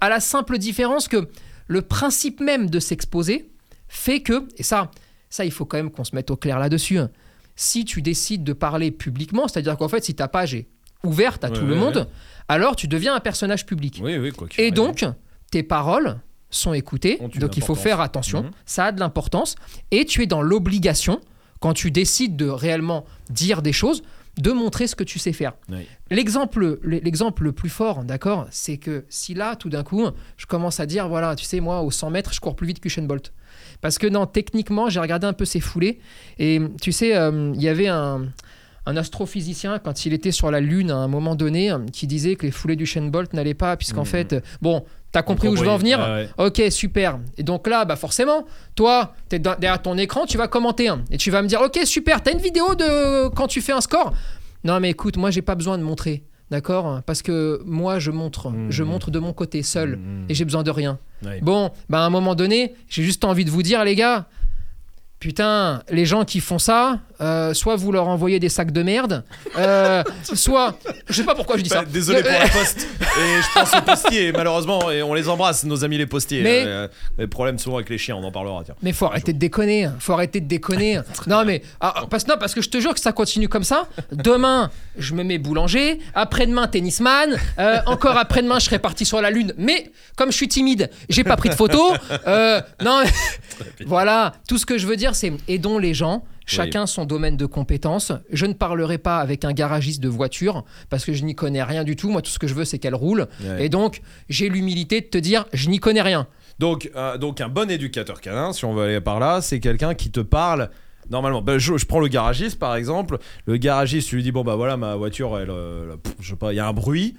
À la simple différence que le principe même de s'exposer fait que, et ça, ça il faut quand même qu'on se mette au clair là-dessus, hein. si tu décides de parler publiquement, c'est-à-dire qu'en fait si ta page est ouverte à Ouais, tout ouais, le monde, ouais. Alors tu deviens un personnage public. Oui, oui, quoi Et donc, tes paroles sont écoutées, donc il faut faire attention, Mhm. ça a de l'importance, et tu es dans l'obligation, quand tu décides de réellement dire des choses, de montrer ce que tu sais faire. Oui. L'exemple, l'exemple le plus fort, d'accord, c'est que si là, tout d'un coup, je commence à dire, voilà, tu sais, moi, au 100 mètres, je cours plus vite qu'Usain Bolt. Parce que non, techniquement, j'ai regardé un peu ses foulées, et tu sais, euh, il y avait un, un astrophysicien, quand il était sur la Lune à un moment donné, euh, qui disait que les foulées d'Usain Bolt n'allaient pas, puisqu'en Mhm. fait, euh, bon, t'as compris où je veux en venir ouais. Ok, super. Et donc là, bah forcément, toi, t'es derrière ton écran, tu vas commenter hein, et tu vas me dire, ok, super, t'as une vidéo de quand tu fais un score? Non, mais écoute, moi, j'ai pas besoin de montrer, d'accord? Parce que moi, je montre, Mhm. je montre de mon côté seul Mhm. et j'ai besoin de rien. Ouais. Bon, bah à un moment donné, j'ai juste envie de vous dire, les gars. Putain, les gens qui font ça, euh, soit vous leur envoyez des sacs de merde, euh, <laughs> soit, je sais pas pourquoi je dis Bah, ça. désolé pour Euh, la poste. Et je pense aux postiers, <laughs> malheureusement, et on les embrasse, nos amis les postiers. Mais- Euh, les problèmes souvent avec les chiens, on en parlera. Tiens. Mais faut arrêter de déconner. Faut arrêter de déconner. <laughs> non mais ah, parce non parce que je te jure que ça continue comme ça. Demain, je me mets boulanger. Après-demain, tennisman. Euh, encore après-demain, je serai parti sur la lune. Mais comme je suis timide, j'ai pas pris de photos. Euh, non. voilà. Tout ce que je veux dire, c'est aidons les gens. Chacun son domaine de compétences. Je ne parlerai pas avec un garagiste de voiture parce que je n'y connais rien du tout. Moi, tout ce que je veux, c'est qu'elle roule. Ouais. Et donc, j'ai l'humilité de te dire, je n'y connais rien. Donc, euh, donc un bon éducateur canin, si on veut aller par là, c'est quelqu'un qui te parle. Normalement, Ben, je, je prends le garagiste par exemple. Le garagiste, tu lui dis bon bah voilà ma voiture, elle, euh, pff, je sais pas, il y a un bruit.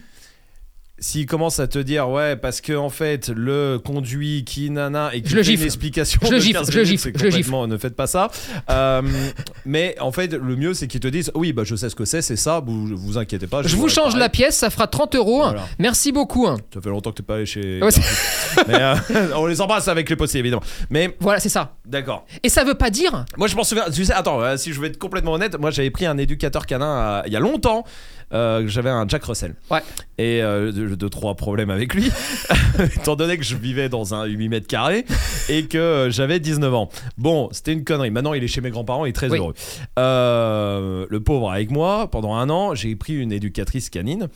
S'il commence à te dire ouais parce que en fait le conduit qui nana et qui Je le une gifle. explication Je le gifle, 15 je le minutes, gifle, c'est je le complètement, ne faites pas ça. Euh, mais en fait le mieux c'est qu'ils te disent oui bah je sais ce que c'est c'est ça vous vous inquiétez pas Je vous change pareil. la pièce, ça fera 30 euros. Voilà. Merci beaucoup. Ça fait longtemps que t'es pas allé chez. Ouais, c'est- <laughs> Mais, euh, <laughs> on les embrasse avec les postiers évidemment. Mais Voilà, c'est ça. d'accord. Et ça veut pas dire. Moi, je m'en souviens. Tu sais, attends, euh, si je veux être complètement honnête, moi, j'avais pris un éducateur canin il y a longtemps. Euh, j'avais un Jack Russell. Ouais. Et euh, deux, deux, trois problèmes avec lui, <laughs> étant donné que je vivais dans un 8 mètres carrés et que euh, j'avais 19 ans. Bon, c'était une connerie. Maintenant, il est chez mes grands-parents, il est très Oui. heureux. Euh, le pauvre avec moi, pendant un an, j'ai pris une éducatrice canine.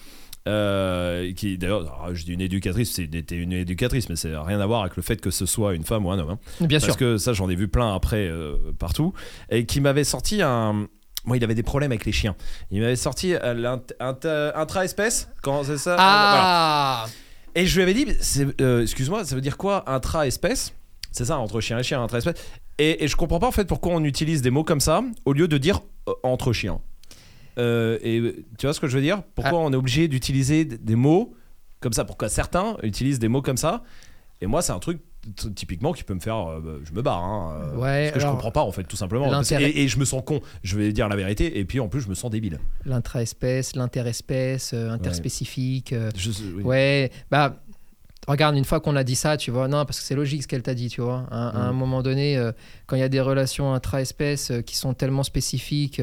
euh, qui d'ailleurs, alors, je dis une éducatrice, c'était une éducatrice, mais ça n'a rien à voir avec le fait que ce soit une femme ou un homme. hein. Bien Parce sûr. que ça, j'en ai vu plein après euh, partout. Et qui m'avait sorti un. Moi, il avait des problèmes avec les chiens. Il m'avait sorti euh, intra-espèce. Comment c'est ça Voilà. Ah Et je lui avais dit, euh, excuse-moi, ça veut dire quoi intra-espèce? C'est ça, entre chien et chien, intra-espèce. Et, et je comprends pas en fait pourquoi on utilise des mots comme ça au lieu de dire euh, entre chiens. Euh, et tu vois ce que je veux dire? Pourquoi Ah. on est obligé d'utiliser des mots comme ça? Pourquoi certains utilisent des mots comme ça? Et moi, c'est un truc typiquement qui peut me faire. euh, bah, je me barre. Hein, euh, Ouais, parce que je alors, comprends pas en fait, tout simplement. Parce- Et, et je me sens con. Je vais dire la vérité. Et puis en plus, je me sens débile. L'intra-espèce, l'interespèce, euh, interspécifique. euh, Je- oui. Ouais, bah. Regarde, une fois qu'on a dit ça, tu vois, non, parce que c'est logique ce qu'elle t'a dit, tu vois. À, à un Mm. moment donné, euh, quand il y a des relations intra-espèces euh, qui sont tellement spécifiques,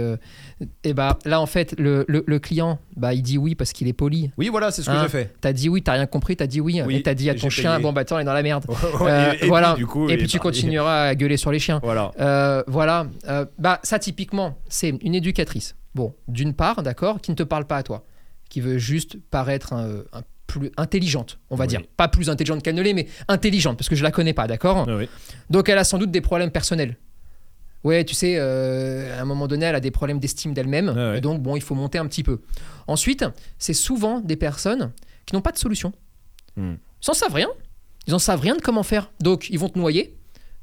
et bah là, en fait, le, le- le client, bah, il dit oui parce qu'il est poli. Oui, voilà, c'est ce que Hein, j'ai fait. T'as dit oui, t'as rien compris, t'as dit oui, Oui, et t'as dit à ton chien, payé. bon bah attends, il est dans la merde. <laughs> Euh, et- puis, voilà. du coup, et puis tu parti. continueras à gueuler sur les chiens. Voilà. Euh, voilà. Euh, bah, ça, typiquement, c'est une éducatrice. Bon, d'une part, d'accord, qui ne te parle pas à toi, qui veut juste paraître un, un plus intelligente, on va Oui. dire. Pas plus intelligente qu'elle ne l'est, mais intelligente, parce que je la connais pas, d'accord oui. Donc, elle a sans doute des problèmes personnels. Ouais, tu sais, euh, à un moment donné, elle a des problèmes d'estime d'elle-même, Ah ouais. donc, bon, il faut monter un petit peu. Ensuite, c'est souvent des personnes qui n'ont pas de solution. Hmm. Ils en savent rien. Ils en savent rien de comment faire. Donc, ils vont te noyer.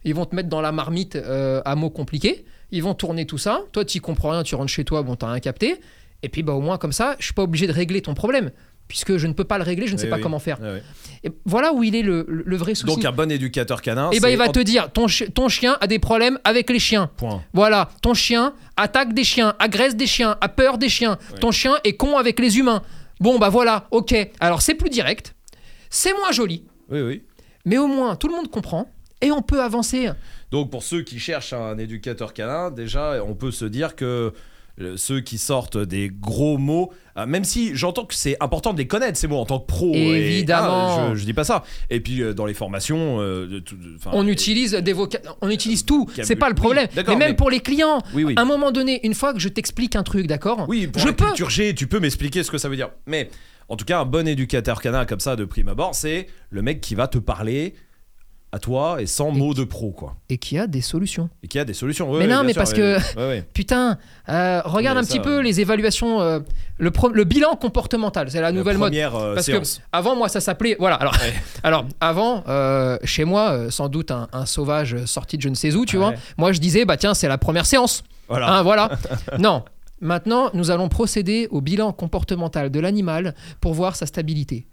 Ils vont te mettre dans la marmite euh, à mots compliqués. Ils vont tourner tout ça. Toi, tu comprends rien. Tu rentres chez toi. Bon, t'as rien capté. Et puis, bah, au moins, comme ça, je suis pas obligé de régler ton problème. Puisque je ne peux pas le régler, je ne sais Oui, pas oui. comment faire. Oui. Et voilà où il est le, vrai souci. Donc un bon éducateur canin. et bah, c'est il va te dire ton, chi- ton chien a des problèmes avec les chiens. Point. Voilà, ton chien attaque des chiens, agresse des chiens, a peur des chiens. Ton chien est con avec les humains. Bon, bah voilà, ok. Alors c'est plus direct. C'est moins joli, Oui, oui. mais au moins tout le monde comprend et on peut avancer. Donc pour ceux qui cherchent un éducateur canin, déjà on peut se dire que ceux qui sortent des gros mots, euh, même si j'entends que c'est important de les connaître ces mots en tant que pro. et- Évidemment. ah, je, je dis pas ça. Et puis euh, dans les formations, euh, de On utilise des voca- on utilise tout, c'est pas le problème. Oui, mais même mais- pour les clients, Oui, oui. à un moment donné, une fois que je t'explique un truc, d'accord Oui, pour Je peux. G, tu peux m'expliquer ce que ça veut dire. Mais en tout cas, un bon éducateur canin comme ça de prime abord, c'est le mec qui va te parler à toi et sans mots de pro quoi. Et qui a des solutions. Et qui a des solutions. Ouais, Mais non, mais sûr, parce que- ouais, ouais. Putain, euh, regarde un ça, petit peu les évaluations, euh, le, pro- le bilan comportemental, c'est la nouvelle La mode. première euh, Parce séance. que avant moi ça s'appelait voilà alors <laughs> alors avant chez moi sans doute un, un sauvage sorti de je ne sais où tu vois moi je disais bah tiens c'est la première séance Voilà. Hein, voilà <laughs> non maintenant nous allons procéder au bilan comportemental de l'animal pour voir sa stabilité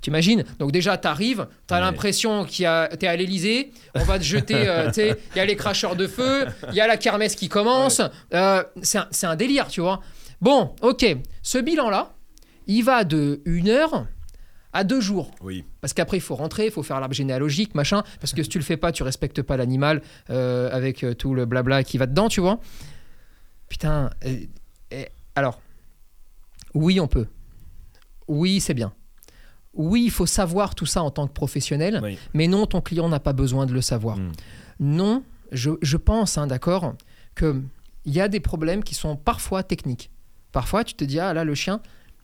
T'imagines Donc déjà, t'arrives, t'as Ouais. l'impression qu'il y a, t'es à l'Elysée, on va te jeter, euh, tu sais, il y a les cracheurs de feu, il y a la kermesse qui commence, euh, c'est un, c'est un délire, tu vois. Bon, ok, ce bilan-là, il va de une heure à deux jours. Oui. Parce qu'après, il faut rentrer, il faut faire l'arbre généalogique, machin. Parce que si tu le fais pas, tu respectes pas l'animal euh, avec euh, tout le blabla qui va dedans, tu vois. Putain. euh, euh, alors, oui, on peut. Oui, c'est bien. Oui, il faut savoir tout ça en tant que professionnel. Oui. Mais non, ton client n'a pas besoin de le savoir. Mm. Non, je, je pense, hein, d'accord, qu'il y a des problèmes qui sont parfois techniques. Parfois, tu te dis, ah là, le chien,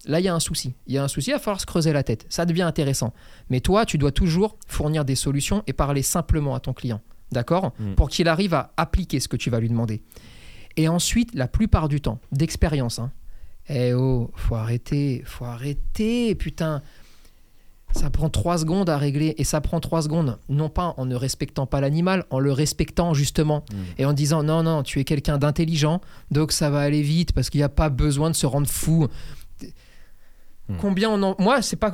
là, il y a un souci. Il y a un souci, il va falloir se creuser la tête. Ça devient intéressant. Mais toi, tu dois toujours fournir des solutions et parler simplement à ton client, d'accord Mm. Pour qu'il arrive à appliquer ce que tu vas lui demander. Et ensuite, la plupart du temps, d'expérience, hein, eh oh, faut arrêter, faut arrêter, putain. Ça prend trois secondes à régler et ça prend trois secondes, non pas en ne respectant pas l'animal, en le respectant justement Mm. et en disant non, non, tu es quelqu'un d'intelligent, donc ça va aller vite parce qu'il n'y a pas besoin de se rendre fou. Mm. Combien on en. Moi, c'est pas,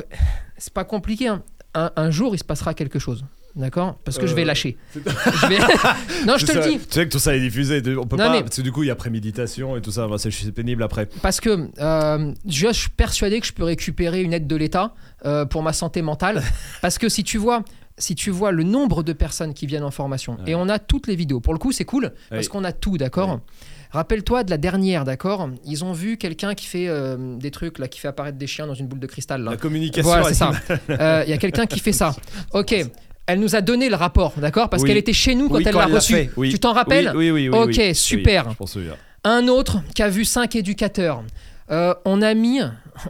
c'est pas compliqué. hein. Un, un jour, il se passera quelque chose. D'accord? Parce que je vais Euh, lâcher. <laughs> Je vais- <laughs> non, je te le dis. Tu sais que tout ça est diffusé. On peut Non, pas. mais- Parce que du coup, il y a préméditation et tout ça. c'est pénible après. Parce que euh, je suis persuadé que je peux récupérer une aide de l'État euh, pour ma santé mentale. <laughs> Parce que si tu vois. Si tu vois le nombre de personnes qui viennent en formation, Ouais. et on a toutes les vidéos, pour le coup c'est cool, parce qu'on a tout, d'accord? Rappelle-toi de la dernière, d'accord? Ils ont vu quelqu'un qui fait euh, des trucs, là, qui fait apparaître des chiens dans une boule de cristal. Là. La communication. Voilà, c'est ça. Euh, Il y a quelqu'un qui fait ça. Ok, elle nous a donné le rapport, d'accord Parce Oui. qu'elle était chez nous quand Oui, elle l'a reçu. oui. Tu t'en rappelles Oui, oui, oui. Ok, super. Je pense. Un autre qui a vu cinq éducateurs. Euh, on, a mis,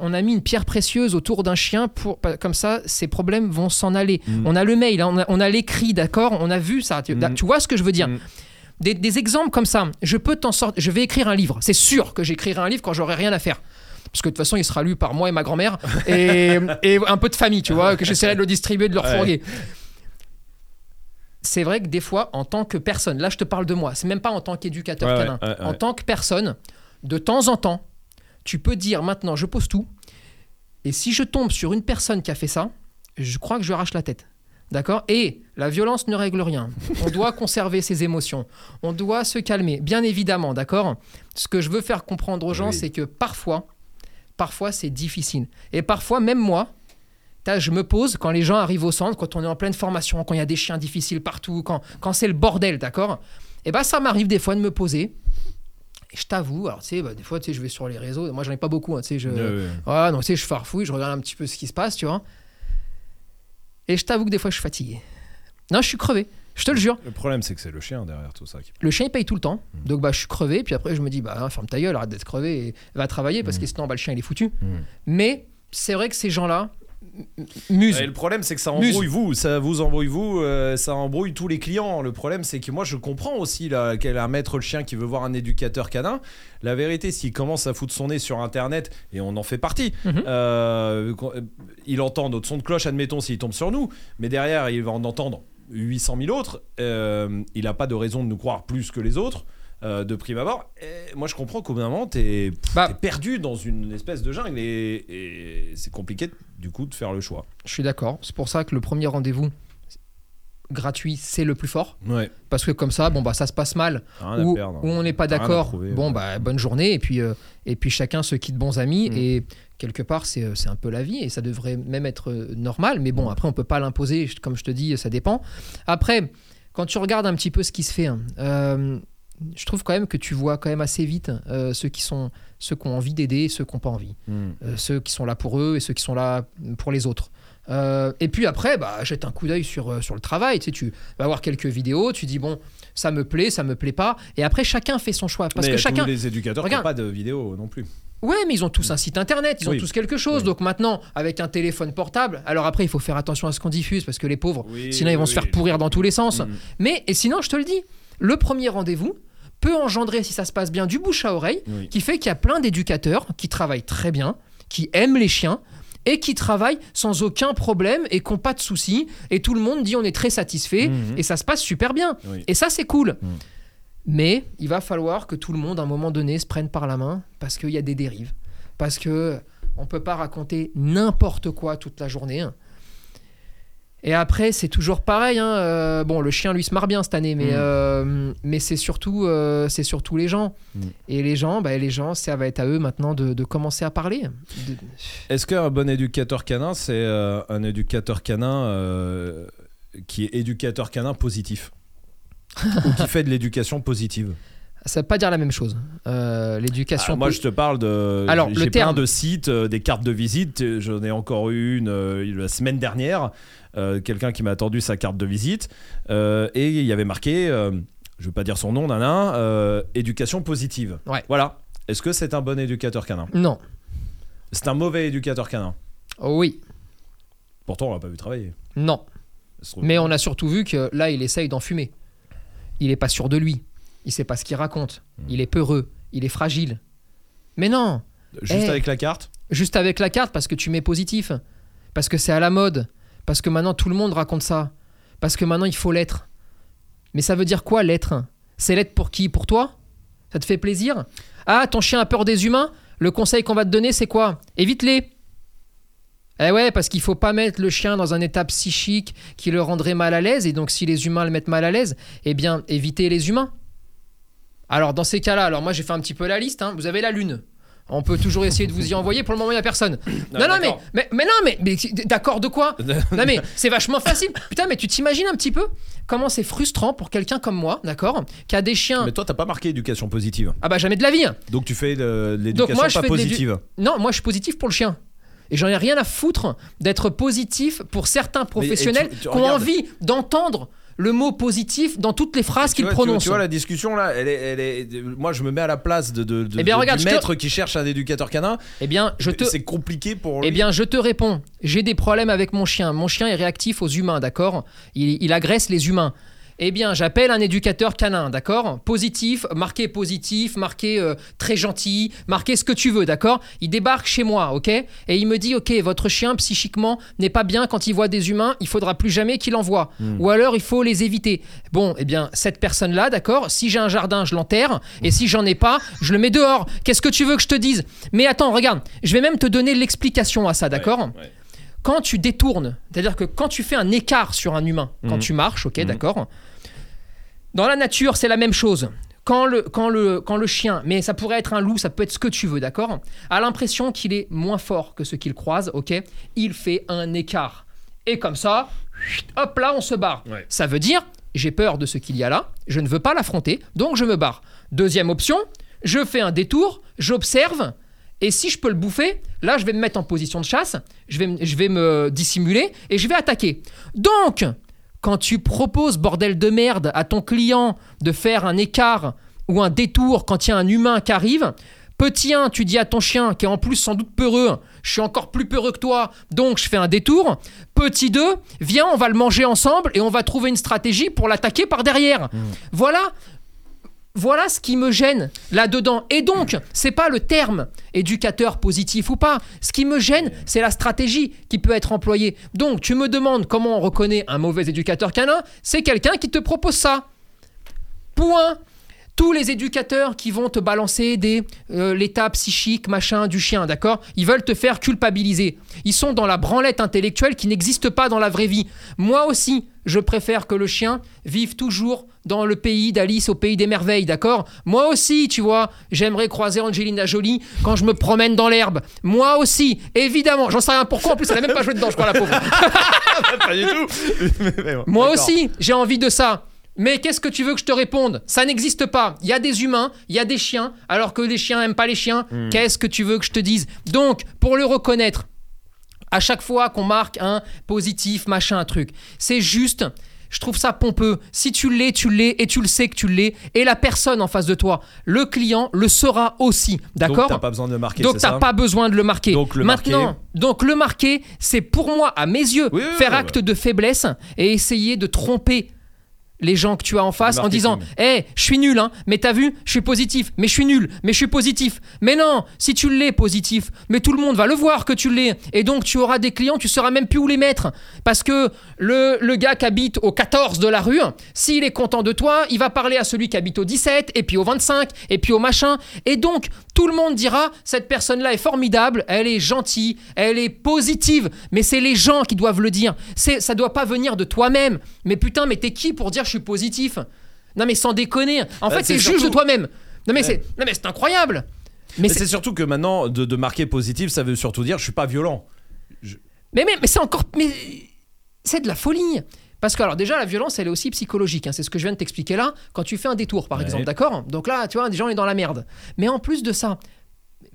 on a mis une pierre précieuse autour d'un chien pour comme ça ses problèmes vont s'en aller. Mm. On a le mail, hein, on a, on a l'écrit, d'accord On a vu ça. Tu, Mm. tu vois ce que je veux dire? Mm. des, des exemples comme ça. Je peux t'en sortir. Je vais écrire un livre. C'est sûr que j'écrirai un livre quand j'aurai rien à faire. Parce que de toute façon, il sera lu par moi et ma grand-mère et, <laughs> et un peu de famille, tu vois, que j'essaierai de le distribuer, de leur Ouais. C'est vrai que des fois, en tant que personne, là je te parle de moi, c'est même pas en tant qu'éducateur Ouais, canin, ouais, ouais, en tant que personne, de temps en temps, tu peux dire maintenant je pose tout, et si je tombe sur une personne qui a fait ça, je crois que je arrache la tête. D'accord? Et la violence ne règle rien. On doit <laughs> conserver ses émotions. On doit se calmer. Bien évidemment, d'accord? Ce que je veux faire comprendre aux gens, Oui. c'est que parfois, parfois c'est difficile. Et parfois, même moi, je me pose quand les gens arrivent au centre, quand on est en pleine formation, quand il y a des chiens difficiles partout, quand, quand c'est le bordel, d'accord? Et ben ça m'arrive des fois de me poser. Et je t'avoue, alors tu sais, bah, des fois, tu sais, je vais sur les réseaux. Moi, j'en ai pas beaucoup, hein, tu sais, je... Voilà, donc tu sais, je farfouille, je regarde un petit peu ce qui se passe, tu vois. Et je t'avoue que des fois, je suis fatigué. Non, je suis crevé. Je te le jure. Le problème, c'est que c'est le chien derrière tout ça. Qui... Le chien, il paye tout le temps. Donc, bah, je suis crevé. Puis après, je me dis, bah, ferme ta gueule, arrête d'être crevé et va travailler parce que sinon, bah, le chien, il est foutu. Mais c'est vrai que ces gens-là Et le problème, c'est que ça Muse. embrouille vous, ça vous embrouille vous, euh, ça embrouille tous les clients. Le problème, c'est que moi, je comprends aussi là, qu'elle a un maître le chien qui veut voir un éducateur canin. La vérité, s'il commence à foutre son nez sur Internet, et on en fait partie, Mhm. euh, euh, il entend notre son de cloche, admettons, s'il tombe sur nous, mais derrière, il va en entendre 800 000 autres. euh, il n'a pas de raison de nous croire plus que les autres. Euh, de prime abord, Et moi je comprends qu'au bout d'un moment t'es Bah. perdu dans une espèce de jungle et, et c'est compliqué du coup de faire le choix. Je suis d'accord. C'est pour ça que le premier rendez-vous gratuit, c'est le plus fort. Ouais. Parce que comme ça, bon, bah, ça se passe mal. Où on n'est pas d'accord, bon bah bonne journée et puis euh, et puis chacun se quitte bons amis Mm. et quelque part, c'est euh, c'est un peu la vie et ça devrait même être normal. Mais bon, après, on peut pas l'imposer. Comme je te dis, ça dépend. Après, quand tu regardes un petit peu ce qui se fait, hein, euh, je trouve quand même que tu vois quand même assez vite euh, ceux qui sont ceux qui ont envie d'aider et ceux qui n'ont pas envie. Hmm. Euh, ceux qui sont là pour eux et ceux qui sont là pour les autres. Euh, et puis après, bah, jette un coup d'œil sur, sur le travail. Tu, sais, tu vas voir quelques vidéos, tu dis bon, ça me plaît, ça me plaît pas. Et après, chacun fait son choix. Parce Mais que chacun. les éducateurs n'ont pas de vidéos non plus. Ouais, mais ils ont tous un site internet, ils ont tous quelque chose. Oui. Donc maintenant, avec un téléphone portable, alors après, il faut faire attention à ce qu'on diffuse parce que les pauvres, Oui, sinon ils vont se faire pourrir dans tous les sens. Mm. Mais, et sinon, je te le dis, le premier rendez-vous peut engendrer, si ça se passe bien, du bouche à oreille, Oui. qui fait qu'il y a plein d'éducateurs qui travaillent très bien, qui aiment les chiens et qui travaillent sans aucun problème et qui n'ont pas de soucis. Et tout le monde dit on est très satisfait Mhm. et ça se passe super bien. Oui. Et ça, c'est cool. Mhm. Mais il va falloir que tout le monde, à un moment donné, se prenne par la main parce qu'il y a des dérives. Parce que on peut pas raconter n'importe quoi toute la journée. Et après, c'est toujours pareil. hein, euh, bon, le chien, lui, se marre bien cette année, mais, Mhm. euh, mais c'est surtout, euh, c'est surtout les gens. Mhm. Et les gens, bah, les gens, ça va être à eux maintenant de, de commencer à parler. De- Est-ce qu'un bon éducateur canin, c'est un éducateur canin qui est éducateur canin positif <laughs> Ou qui fait de l'éducation positive? Ça veut pas dire la même chose. Euh, L'éducation. Ah, Moi, je te parle de. Alors, j'ai le plein terme- de sites, euh, des cartes de visite. J'en ai encore eu une euh, la semaine dernière. Euh, Quelqu'un qui m'a attendu sa carte de visite. euh, et il y avait marqué, euh, je veux pas dire son nom, nana, éducation positive. Ouais. Voilà. Est-ce que c'est un bon éducateur canin? Non. C'est un mauvais éducateur canin? Oh oui. Pourtant, on l'a pas vu travailler. Non. Mais on a surtout vu que là, il essaye d'en fumer. Il est pas sûr de lui. Il sait pas ce qu'il raconte. Hmm. Il est peureux. Il est fragile. Mais non. Juste Eh. avec la carte? Juste avec la carte parce que tu mets positif. Parce que c'est à la mode. Parce que maintenant tout le monde raconte ça. Parce que maintenant il faut l'être. Mais ça veut dire quoi l'être? C'est l'être pour qui? Pour toi? Ça te fait plaisir? Ah, ton chien a peur des humains? Le conseil qu'on va te donner, c'est quoi? Évite-les. Eh ouais, parce qu'il faut pas mettre le chien dans un état psychique qui le rendrait mal à l'aise. Et donc, si les humains le mettent mal à l'aise, eh bien, évitez les humains. Alors, dans ces cas-là, alors moi j'ai fait un petit peu la liste. hein. Vous avez la lune. On peut toujours essayer de vous y envoyer. Pour le moment, il n'y a personne. <coughs> Non, non, mais, d'accord. mais, mais non, mais, mais d'accord de quoi? <laughs> Non, mais c'est vachement facile. Putain, mais tu t'imagines un petit peu comment c'est frustrant pour quelqu'un comme moi, d'accord Qui a des chiens. Mais toi, t'as pas marqué éducation positive. Ah bah, jamais de la vie. Donc tu fais de l'éducation pas positive. Non, moi, je suis positif pour le chien. Et j'en ai rien à foutre d'être positif pour certains professionnels tu- tu qui ont envie d'entendre le mot positif dans toutes les phrases qu'ils vois, tu vois- la discussion là, elle est, elle est- moi je me mets à la place de, de, de- Eh bien, de- regarde, du je te- maître qui cherche un éducateur canin. Eh bien, je te, C'est compliqué pour lui. Eh bien, je te réponds. J'ai des problèmes avec mon chien. Mon chien est réactif aux humains, d'accord? Il, il agresse les humains. Eh bien, j'appelle un éducateur canin, d'accord? Positif, marqué positif, marqué euh, très gentil, marqué ce que tu veux, d'accord? Il débarque chez moi, ok? Et il me dit, ok, votre chien psychiquement n'est pas bien quand il voit des humains, il faudra plus jamais qu'il en voit. Ou alors, il faut les éviter. Bon, eh bien, cette personne-là, d'accord? Si j'ai un jardin, je l'enterre. Et si j'en ai pas, je le mets dehors. Qu'est-ce que tu veux que je te dise? Mais attends, regarde, je vais même te donner l'explication à ça, d'accord? ouais. quand tu détournes, c'est-à-dire que quand tu fais un écart sur un humain, quand Mhm. tu marches, ok, Mhm. d'accord? Dans la nature, c'est la même chose. Quand le, quand, le, quand le chien, mais ça pourrait être un loup, ça peut être ce que tu veux, d'accord? A l'impression qu'il est moins fort que ce qu'il croise, ok? Il fait un écart. Et comme ça, hop là, on se barre. Ouais. Ça veut dire, j'ai peur de ce qu'il y a là, je ne veux pas l'affronter, donc je me barre. Deuxième option, je fais un détour, j'observe, et si je peux le bouffer, là, je vais me mettre en position de chasse, je vais, je vais me dissimuler et je vais attaquer. Donc, quand tu proposes, bordel de merde, à ton client de faire un écart ou un détour quand il y a un humain qui arrive, petit 1, tu dis à ton chien, qui est en plus sans doute peureux, je suis encore plus peureux que toi, donc je fais un détour. Petit 2, viens, on va le manger ensemble et on va trouver une stratégie pour l'attaquer par derrière. Voilà voilà ce qui me gêne là-dedans. Et donc, c'est pas le terme éducateur positif ou pas. Ce qui me gêne, c'est la stratégie qui peut être employée. Donc, tu me demandes comment on reconnaît un mauvais éducateur canin, c'est quelqu'un qui te propose ça. Point. Tous les éducateurs qui vont te balancer des euh, l'état psychique machin du chien, d'accord? Ils veulent te faire culpabiliser. Ils sont dans la branlette intellectuelle qui n'existe pas dans la vraie vie. Moi aussi, je préfère que le chien vive toujours dans le pays d'Alice au pays des merveilles, d'accord? Moi aussi, tu vois, j'aimerais croiser Angelina Jolie quand je me promène dans l'herbe. Moi aussi, évidemment. J'en sais rien pourquoi, en plus, elle a même pas joué dedans, je crois, la pauvre. <laughs> pas du tout. Mais bon, Moi aussi, j'ai envie de ça. Mais qu'est-ce que tu veux que je te réponde? Ça n'existe pas. Il y a des humains, il y a des chiens, alors que les chiens n'aiment pas les chiens. Qu'est-ce que tu veux que je te dise? Donc, pour le reconnaître, à chaque fois qu'on marque un positif, machin, un truc, c'est juste. Je trouve ça pompeux. Si tu l'es, tu l'es et tu le sais que tu l'es. Et la personne en face de toi, le client, le sera aussi. Donc D'accord t'as pas besoin de le marquer. donc t'as pas besoin de le marquer. Donc, le Maintenant, marquer. donc le marquer, c'est pour moi, à mes yeux, Oui, oui, faire oui, acte de faiblesse et essayer de tromper les gens que tu as en face en disant. Hé, je suis nul, hein, mais t'as vu, je suis positif, mais je suis nul, mais je suis positif. Mais non, si tu l'es positif, mais tout le monde va le voir que tu l'es. Et donc tu auras des clients, tu sauras même plus où les mettre. Parce que le, le gars qui habite au 14 de la rue, s'il est content de toi, il va parler à celui qui habite au 17, et puis au 25, et puis au machin. Et donc tout le monde dira Cette personne-là est formidable, elle est gentille, elle est positive. Mais c'est les gens qui doivent le dire. C'est, ça doit pas venir de toi-même. Mais putain, mais t'es qui pour dire je suis positif? Non mais sans déconner. En Bah, fait, c'est juge de toi-même. Non mais Ouais. c'est, non mais c'est incroyable. Mais Mais c'est, surtout que maintenant, de, de marquer positif, ça veut surtout dire je suis pas violent. mais, mais, mais c'est encore, mais c'est de la folie. Parce que alors déjà la violence elle est aussi psychologique, hein. c'est ce que je viens de t'expliquer là. Quand tu fais un détour par Ouais. exemple, d'accord? Donc là tu vois des gens est dans la merde. Mais en plus de ça,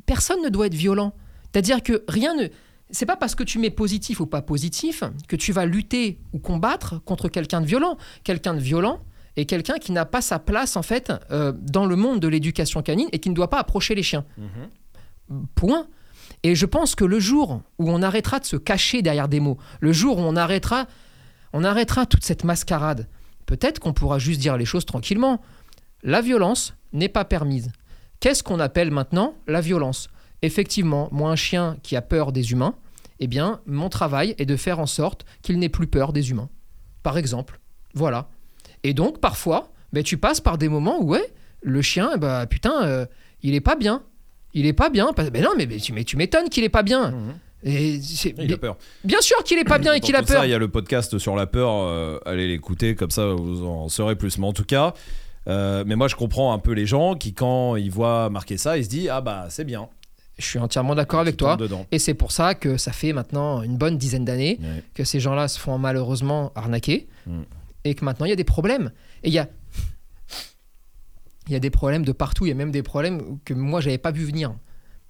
personne ne doit être violent. C'est-à-dire que rien ne, c'est pas parce que tu mets positif ou pas positif que tu vas lutter ou combattre contre quelqu'un de violent. Quelqu'un de violent est quelqu'un qui n'a pas sa place en fait euh, dans le monde de l'éducation canine et qui ne doit pas approcher les chiens. Point. Et je pense que le jour où on arrêtera de se cacher derrière des mots, le jour où on arrêtera, on arrêtera toute cette mascarade, peut-être qu'on pourra juste dire les choses tranquillement. La violence n'est pas permise. Qu'est-ce qu'on appelle maintenant la violence? Effectivement, moi, un chien qui a peur des humains, eh bien, mon travail est de faire en sorte qu'il n'ait plus peur des humains. Par exemple. Voilà. Et donc, parfois, ben, tu passes par des moments où, ouais, le chien, ben, putain, euh, il est pas bien. Il est pas bien. Ben non, mais, tu m'étonnes qu'il est pas bien. Et Il a peur. bien sûr qu'il est pas bien et qu'il a peur. Ça, il y a le podcast sur la peur. euh, allez l'écouter, comme ça vous en saurez plus. Mais en tout cas, euh, mais moi je comprends un peu les gens qui, quand ils voient marquer ça, ils se disent ah bah c'est bien. Je suis entièrement d'accord avec toi. dedans. Et c'est pour ça que ça fait maintenant une bonne dizaine d'années Ouais. que ces gens-là se font malheureusement arnaquer Mm. et que maintenant il y a des problèmes. Et il y a, il y a des problèmes de partout. Il y a même des problèmes que moi j'avais pas vu venir.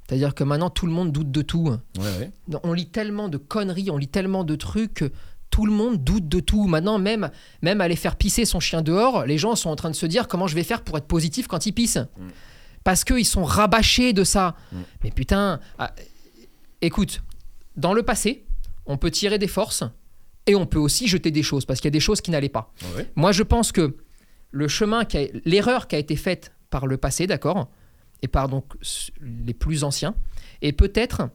C'est-à-dire que maintenant tout le monde doute de tout. Ouais, ouais. On lit tellement de conneries, on lit tellement de trucs que tout le monde doute de tout. Maintenant, même, même aller faire pisser son chien dehors, les gens sont en train de se dire comment je vais faire pour être positif quand il pisse. Parce qu'ils sont rabâchés de ça. Mm. Mais putain, ah, écoute, dans le passé, on peut tirer des forces et on peut aussi jeter des choses parce qu'il y a des choses qui n'allaient pas. Ouais. Moi, je pense que le chemin, l'erreur qui a été faite par le passé, d'accord, et par donc les plus anciens, et peut-être,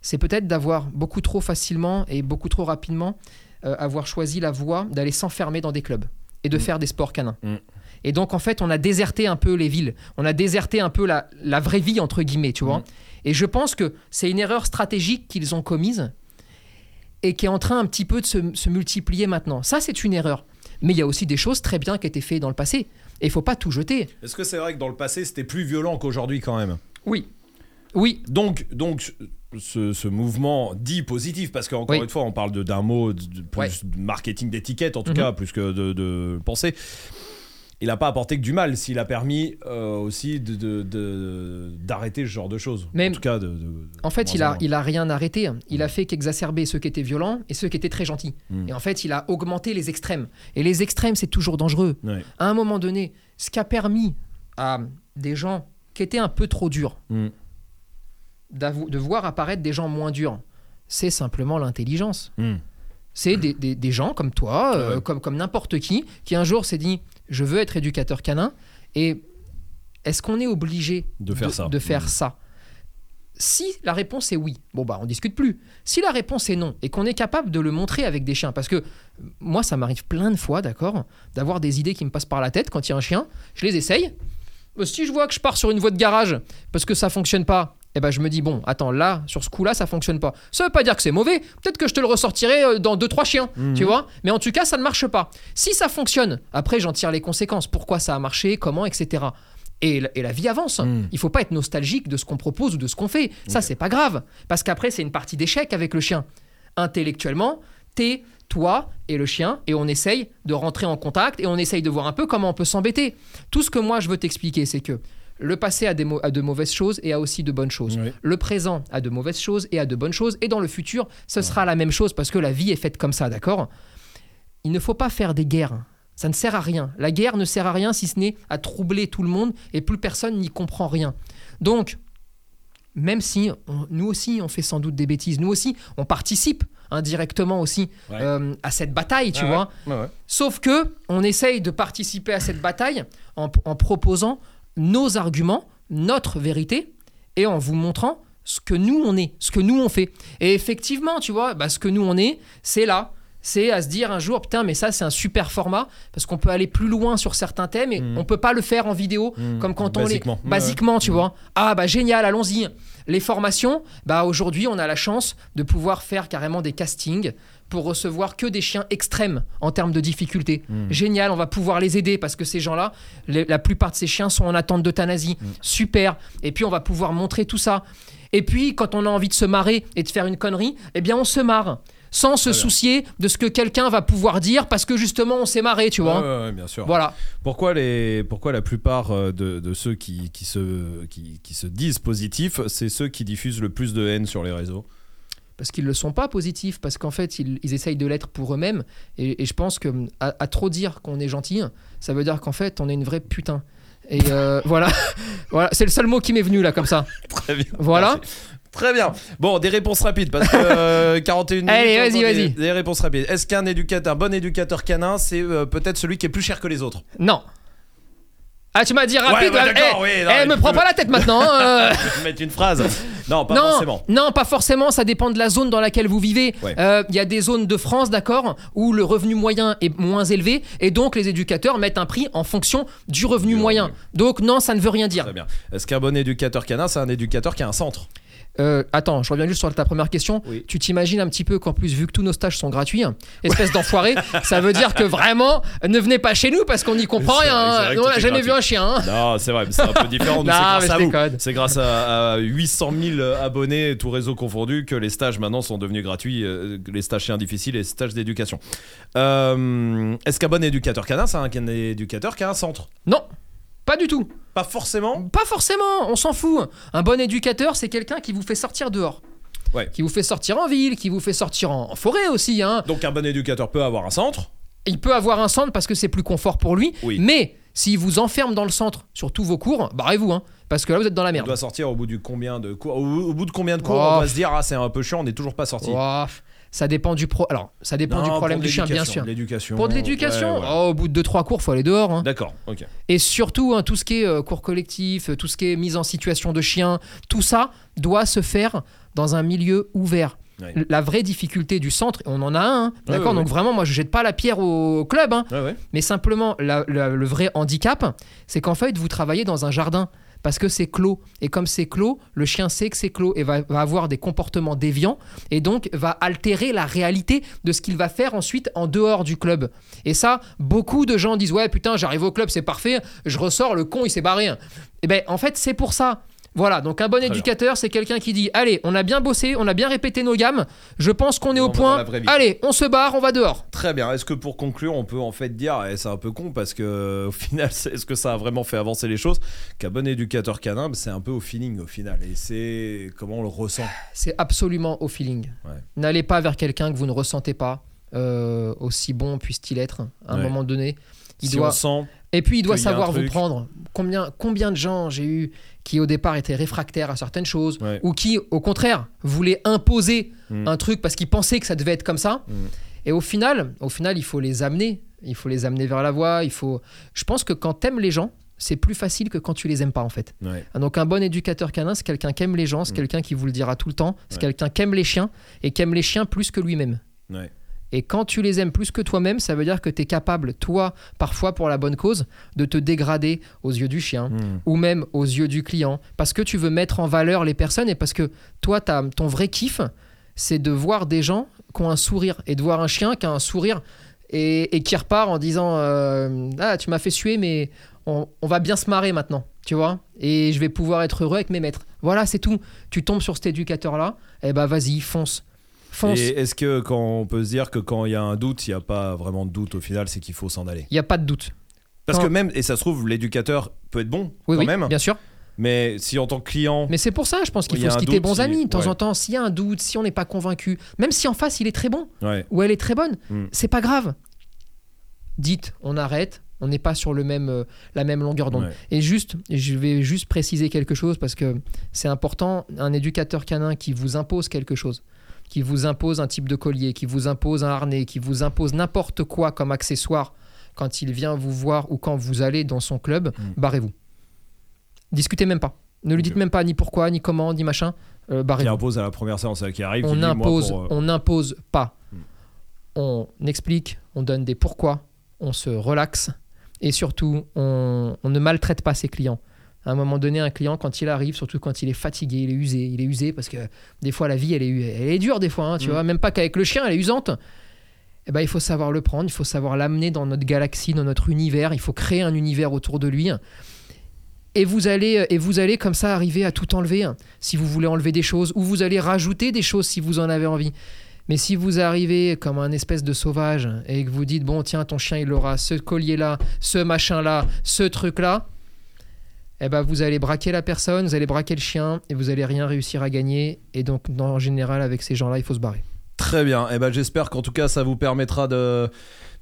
c'est peut-être d'avoir beaucoup trop facilement et beaucoup trop rapidement euh, avoir choisi la voie d'aller s'enfermer dans des clubs et de Mm. faire des sports canins. Mm. Et donc, en fait, on a déserté un peu les villes, on a déserté un peu la, la vraie vie, entre guillemets, tu vois. Mm. Et je pense que c'est une erreur stratégique qu'ils ont commise et qui est en train un petit peu de se, se multiplier maintenant. Ça, c'est une erreur. Mais il y a aussi des choses très bien qui étaient faites dans le passé. Et il faut pas tout jeter. Est-ce que c'est vrai que dans le passé c'était plus violent qu'aujourd'hui quand même? Oui. Oui. Donc, donc ce, ce mouvement dit positif, parce qu'encore Oui. une fois, on parle de- d'un mot de, de plus Ouais. de marketing d'étiquette, en tout Mhm. cas, plus que de, de pensée. Il n'a pas apporté que du mal, s'il a permis euh, aussi de- de- de- d'arrêter ce genre de choses. Mais- en tout cas, En fait, il a, il a rien arrêté. Il a fait qu'exacerber ceux qui étaient violents et ceux qui étaient très gentils. Mm. Et en fait, il a augmenté les extrêmes. Et les extrêmes, c'est toujours dangereux. Ouais. À un moment donné, ce qui a permis à des gens qui étaient un peu trop durs Mm. de voir apparaître des gens moins durs, c'est simplement l'intelligence. Mm. C'est des, des- des gens comme toi, euh, Ouais. comme, comme n'importe qui, qui un jour s'est dit je veux être éducateur canin. Et est-ce qu'on est obligé De faire ça. de faire Mm. ça? Si la réponse est oui, bon bah on discute plus. Si la réponse est non et qu'on est capable de le montrer avec des chiens, parce que euh, moi ça m'arrive plein de fois, d'accord, d'avoir des idées qui me passent par la tête quand il y a un chien, je les essaye. Euh, Si je vois que je pars sur une voie de garage parce que ça fonctionne pas, eh ben je me dis bon, attends, là, sur ce coup-là, ça fonctionne pas. Ça veut pas dire que c'est mauvais. Peut-être que je te le ressortirai euh, dans deux trois chiens, tu vois. Mais en tout cas, ça ne marche pas. Si ça fonctionne, après j'en tire les conséquences. Pourquoi ça a marché, comment, etc. Et, la- et la vie avance. Mm. Il faut pas être nostalgique de ce qu'on propose ou de ce qu'on fait. Ça, c'est pas grave. Parce qu'après, c'est une partie d'échec avec le chien. Intellectuellement, t'es toi et le chien, et on essaye de rentrer en contact et on essaye de voir un peu comment on peut s'embêter. Tout ce que moi je veux t'expliquer, c'est que le passé a, des a de mauvaises choses et a aussi de bonnes choses. Oui. Le présent a de mauvaises choses et a de bonnes choses. Et dans le futur, ce sera la même chose parce que la vie est faite comme ça, d'accord? Il ne faut pas faire des guerres. Ça ne sert à rien. La guerre ne sert à rien si ce n'est à troubler tout le monde et plus personne n'y comprend rien. Donc, même si on- nous aussi on fait sans doute des bêtises, nous aussi on participe indirectement aussi Ouais. euh, à cette bataille, tu Ah vois. Ouais, ouais. Sauf que on essaye de participer à cette bataille en, en proposant nos arguments, notre vérité, et en vous montrant ce que nous on est, ce que nous on fait. Et effectivement, tu vois, bah, ce que nous on est, c'est là. C'est à se dire un jour, putain, mais ça c'est un super format, parce qu'on peut aller plus loin sur certains thèmes et on peut pas le faire en vidéo, Mhm. comme quand Basiquement. on les... Basiquement, tu vois. Ah bah génial, allons-y. Les formations, bah aujourd'hui on a la chance de pouvoir faire carrément des castings pour recevoir que des chiens extrêmes en termes de difficulté. Génial, on va pouvoir les aider parce que ces gens-là, la plupart de ces chiens sont en attente d'euthanasie. Super. Et puis on va pouvoir montrer tout ça. Et puis quand on a envie de se marrer et de faire une connerie, eh bien on se marre. Sans se soucier de ce que quelqu'un va pouvoir dire parce que justement on s'est marré, tu vois. Ouais, ouais, ouais, bien sûr. Voilà. Pourquoi, les, pourquoi la plupart euh, de, de ceux qui, qui, se, qui, qui se disent positifs, c'est ceux qui diffusent le plus de haine sur les réseaux? Parce qu'ils ne le sont pas positifs, parce qu'en fait, ils, ils essayent de l'être pour eux-mêmes. Et, et je pense que à, à trop dire qu'on est gentil, ça veut dire qu'en fait, on est une vraie putain. Et euh, <laughs> voilà, voilà, c'est le seul mot qui m'est venu là, comme ça. <laughs> Très bien. Voilà. Merci. Très bien. Bon, des réponses rapides parce que euh, <laughs> 41 minutes. Allez, vas-y, vas-y. Des réponses rapides. Est-ce qu'un éducateur, un bon éducateur canin, c'est euh, peut-être celui qui est plus cher que les autres? Non. Ah, tu m'as dit rapide. ouais, hein. d'accord, Eh, oui, non, eh, mais me prends peux- pas la tête maintenant. <laughs> hein, euh. Je vais mettre une phrase. Non, pas non, forcément. non, pas forcément. Ça dépend de la zone dans laquelle vous vivez. Ouais. Euh, Il y a des zones de France, d'accord, où le revenu moyen est moins élevé, et donc les éducateurs mettent un prix en fonction du revenu Du moyen. revenu. Donc non, ça ne veut rien dire. Très bien. Est-ce qu'un bon éducateur canin, c'est un éducateur qui a un centre? Euh, attends, je reviens juste sur ta première question. Oui. Tu t'imagines un petit peu qu'en plus, vu que tous nos stages sont gratuits, hein, espèce d'enfoiré, <laughs> ça veut dire que vraiment, ne venez pas chez nous parce qu'on n'y comprend rien. hein. on n'a jamais gratuit. vu un chien. hein. Non, c'est vrai, c'est un peu différent. <laughs> C'est grâce à à, à 800 000 abonnés, tout réseau confondu, que les stages maintenant sont devenus gratuits. euh, les stages chiens difficiles et les stages d'éducation. Euh, Est-ce qu'un bon éducateur canin, c'est un éducateur qui a un centre Non, pas du tout. Pas forcément. Pas forcément, on s'en fout. Un bon éducateur, c'est quelqu'un qui vous fait sortir dehors. Ouais. Qui vous fait sortir en ville, qui vous fait sortir en, en forêt aussi. Hein. Donc un bon éducateur peut avoir un centre. Il peut avoir un centre parce que c'est plus confort pour lui. Oui. Mais s'il vous enferme dans le centre sur tous vos cours, barrez-vous. Hein, parce que là, vous êtes dans la On merde. doit sortir au bout du combien de cours Au, bout de combien de cours Oh. on va se dire ah c'est un peu chiant, on n'est toujours pas sorti. Ouah, ça dépend du pro. Alors, ça dépend du problème du chien, bien sûr. L'éducation. Pour de l'éducation, Ouais, ouais. oh, au bout de 2-3 cours, faut aller dehors. hein. D'accord, ok. Et surtout, hein, tout ce qui est euh, cours collectif, euh, tout ce qui est mise en situation de chien, tout ça doit se faire dans un milieu ouvert. Ouais. La vraie difficulté du centre, on en a un, hein, d'accord Donc vraiment, moi, je jette pas la pierre au club, mais simplement, la- la- le vrai handicap, c'est qu'en fait, vous travaillez dans un jardin parce que c'est clos. Et comme c'est clos, le chien sait que c'est clos et va, avoir des comportements déviants et donc va altérer la réalité de ce qu'il va faire ensuite en dehors du club. Et ça, beaucoup de gens disent Ouais, putain, j'arrive au club, c'est parfait, je ressors, le con, il s'est barré. Et ben, en fait, c'est pour ça. Voilà, donc un bon éducateur, c'est quelqu'un qui dit Allez, on a bien bossé, on a bien répété nos gammes, je pense qu'on est On au point. Allez, on se barre, on va dehors. Très bien. Est-ce que pour conclure, on peut en fait dire, et c'est un peu con parce que au <laughs> final, c'est- est-ce que ça a vraiment fait avancer les choses Qu'un bon éducateur canin, bah, c'est un peu au feeling au final, et c'est comment on le ressent. C'est absolument au feeling. Ouais. N'allez pas vers quelqu'un que vous ne ressentez pas, euh, aussi bon puisse-t-il être, à un Ouais. moment donné. Il si doit... on sent, Et puis il doit savoir vous prendre. Combien, combien de gens j'ai eu qui au départ étaient réfractaires à certaines choses, Ouais. ou qui au contraire voulaient imposer Mm. un truc parce qu'ils pensaient que ça devait être comme ça. Mm. Et au final, au final, il faut les amener. Il faut les amener vers la voie. Il faut. Je pense que quand t'aimes les gens, c'est plus facile que quand tu les aimes pas en fait. ouais. Donc un bon éducateur canin, c'est quelqu'un qui aime les gens, c'est Mm. quelqu'un qui vous le dira tout le temps, c'est Ouais. quelqu'un qui aime les chiens et qui aime les chiens plus que lui-même. Et quand tu les aimes plus que toi-même, ça veut dire que tu es capable, toi, parfois pour la bonne cause, de te dégrader aux yeux du chien Hmm. ou même aux yeux du client, parce que tu veux mettre en valeur les personnes et parce que toi, t'as- ton vrai kiff, c'est de voir des gens qui ont un sourire et de voir un chien qui a un sourire et, et qui repart en disant euh, Ah, tu m'as fait suer, mais on, on va bien se marrer maintenant, tu vois, et je vais pouvoir être heureux avec mes maîtres. Voilà, c'est tout. Tu tombes sur cet éducateur-là, et bah vas-y, fonce. Fonce. Et est-ce que quand on peut se dire que quand il y a un doute, il n'y a pas vraiment de doute au final, c'est qu'il faut s'en aller? Il n'y a pas de doute. Parce Quand- que même, et ça se trouve, l'éducateur peut être bon Oui, quand oui, même, bien sûr. mais si en tant que client, Mais c'est pour ça, je pense qu'il faut se quitter bons amis. De temps ouais. en temps, s'il y a un doute, si on n'est pas convaincu, même si en face il est très bon ouais. ou elle est très bonne, Mm. c'est pas grave. Dites, on arrête, on n'est pas sur le même, euh, la même longueur d'onde. Ouais. Et juste, je vais juste préciser quelque chose parce que c'est important, un éducateur canin qui vous impose quelque chose, qui vous impose un type de collier, qui vous impose un harnais, qui vous impose n'importe quoi comme accessoire quand il vient vous voir ou quand vous allez dans son club, Mm. barrez-vous. Discutez même pas. Ne lui dites même pas ni pourquoi, ni comment, ni machin. Euh, qui barrez-vous. impose à la première séance euh, qui arrive, On n'impose, euh, on n'impose pas. Hmm. On explique, on donne des pourquoi, on se relaxe et surtout, on, on ne maltraite pas ses clients. À un moment donné, un client, quand il arrive, surtout quand il est fatigué, il est usé, il est usé parce que des fois, la vie, elle est, elle est dure des fois, hein, tu Hmm. vois, même pas qu'avec le chien, elle est usante. Eh ben, il faut savoir le prendre, il faut savoir l'amener dans notre galaxie, dans notre univers, il faut créer un univers autour de lui. Et vous allez, et vous allez comme ça arriver à tout enlever, hein, si vous voulez enlever des choses, ou vous allez rajouter des choses si vous en avez envie. Mais si vous arrivez comme un espèce de sauvage et que vous dites, bon, tiens, ton chien, il aura ce collier-là, ce machin-là, ce truc-là, eh ben, vous allez braquer la personne, vous allez braquer le chien, et vous allez rien réussir à gagner. Et donc, dans- en général, avec ces gens-là, il faut se barrer. Très bien. Et ben j'espère qu'en tout cas ça vous permettra de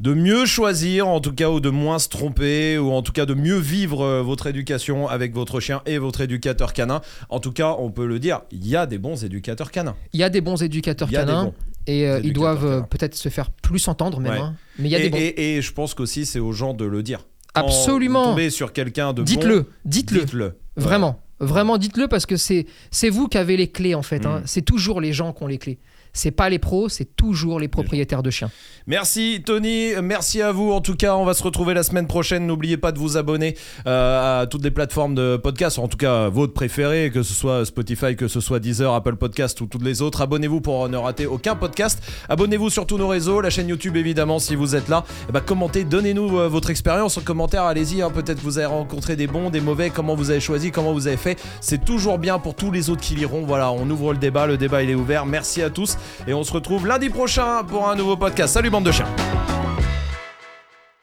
de mieux choisir en tout cas ou de moins se tromper ou en tout cas de mieux vivre euh, votre éducation avec votre chien et votre éducateur canin. En tout cas, on peut le dire, il y a des bons éducateurs canins. Il y a des bons éducateurs canins, et euh, ils doivent euh, peut-être se faire plus entendre même. Ouais. hein. Mais il y a et, des bons. et- et je pense qu'aussi c'est aux gens de le dire. Absolument. Vous tombez sur quelqu'un de bon, Dites-le, dites-le. dites-le. Vraiment, vraiment, dites-le parce que c'est c'est vous qui avez les clés en fait. hein. Mm. C'est toujours les gens qui ont les clés. C'est pas les pros, c'est toujours les propriétaires de chiens. Merci Tony, merci à vous. En tout cas, on va se retrouver la semaine prochaine. N'oubliez pas de vous abonner euh, à toutes les plateformes de podcast, en tout cas votre préféré, que ce soit Spotify, que ce soit Deezer, Apple Podcast ou toutes les autres. Abonnez-vous pour ne rater aucun podcast. Abonnez-vous sur tous nos réseaux, la chaîne YouTube évidemment si vous êtes là. Eh ben, commentez, donnez-nous euh, votre expérience en commentaire. Allez-y, hein, peut-être vous avez rencontré des bons, des mauvais, comment vous avez choisi, comment vous avez fait. C'est toujours bien pour tous les autres qui liront. Voilà, on ouvre le débat, le débat il est ouvert. Merci à tous et on se retrouve lundi prochain pour un nouveau podcast. Salut bande de chiens.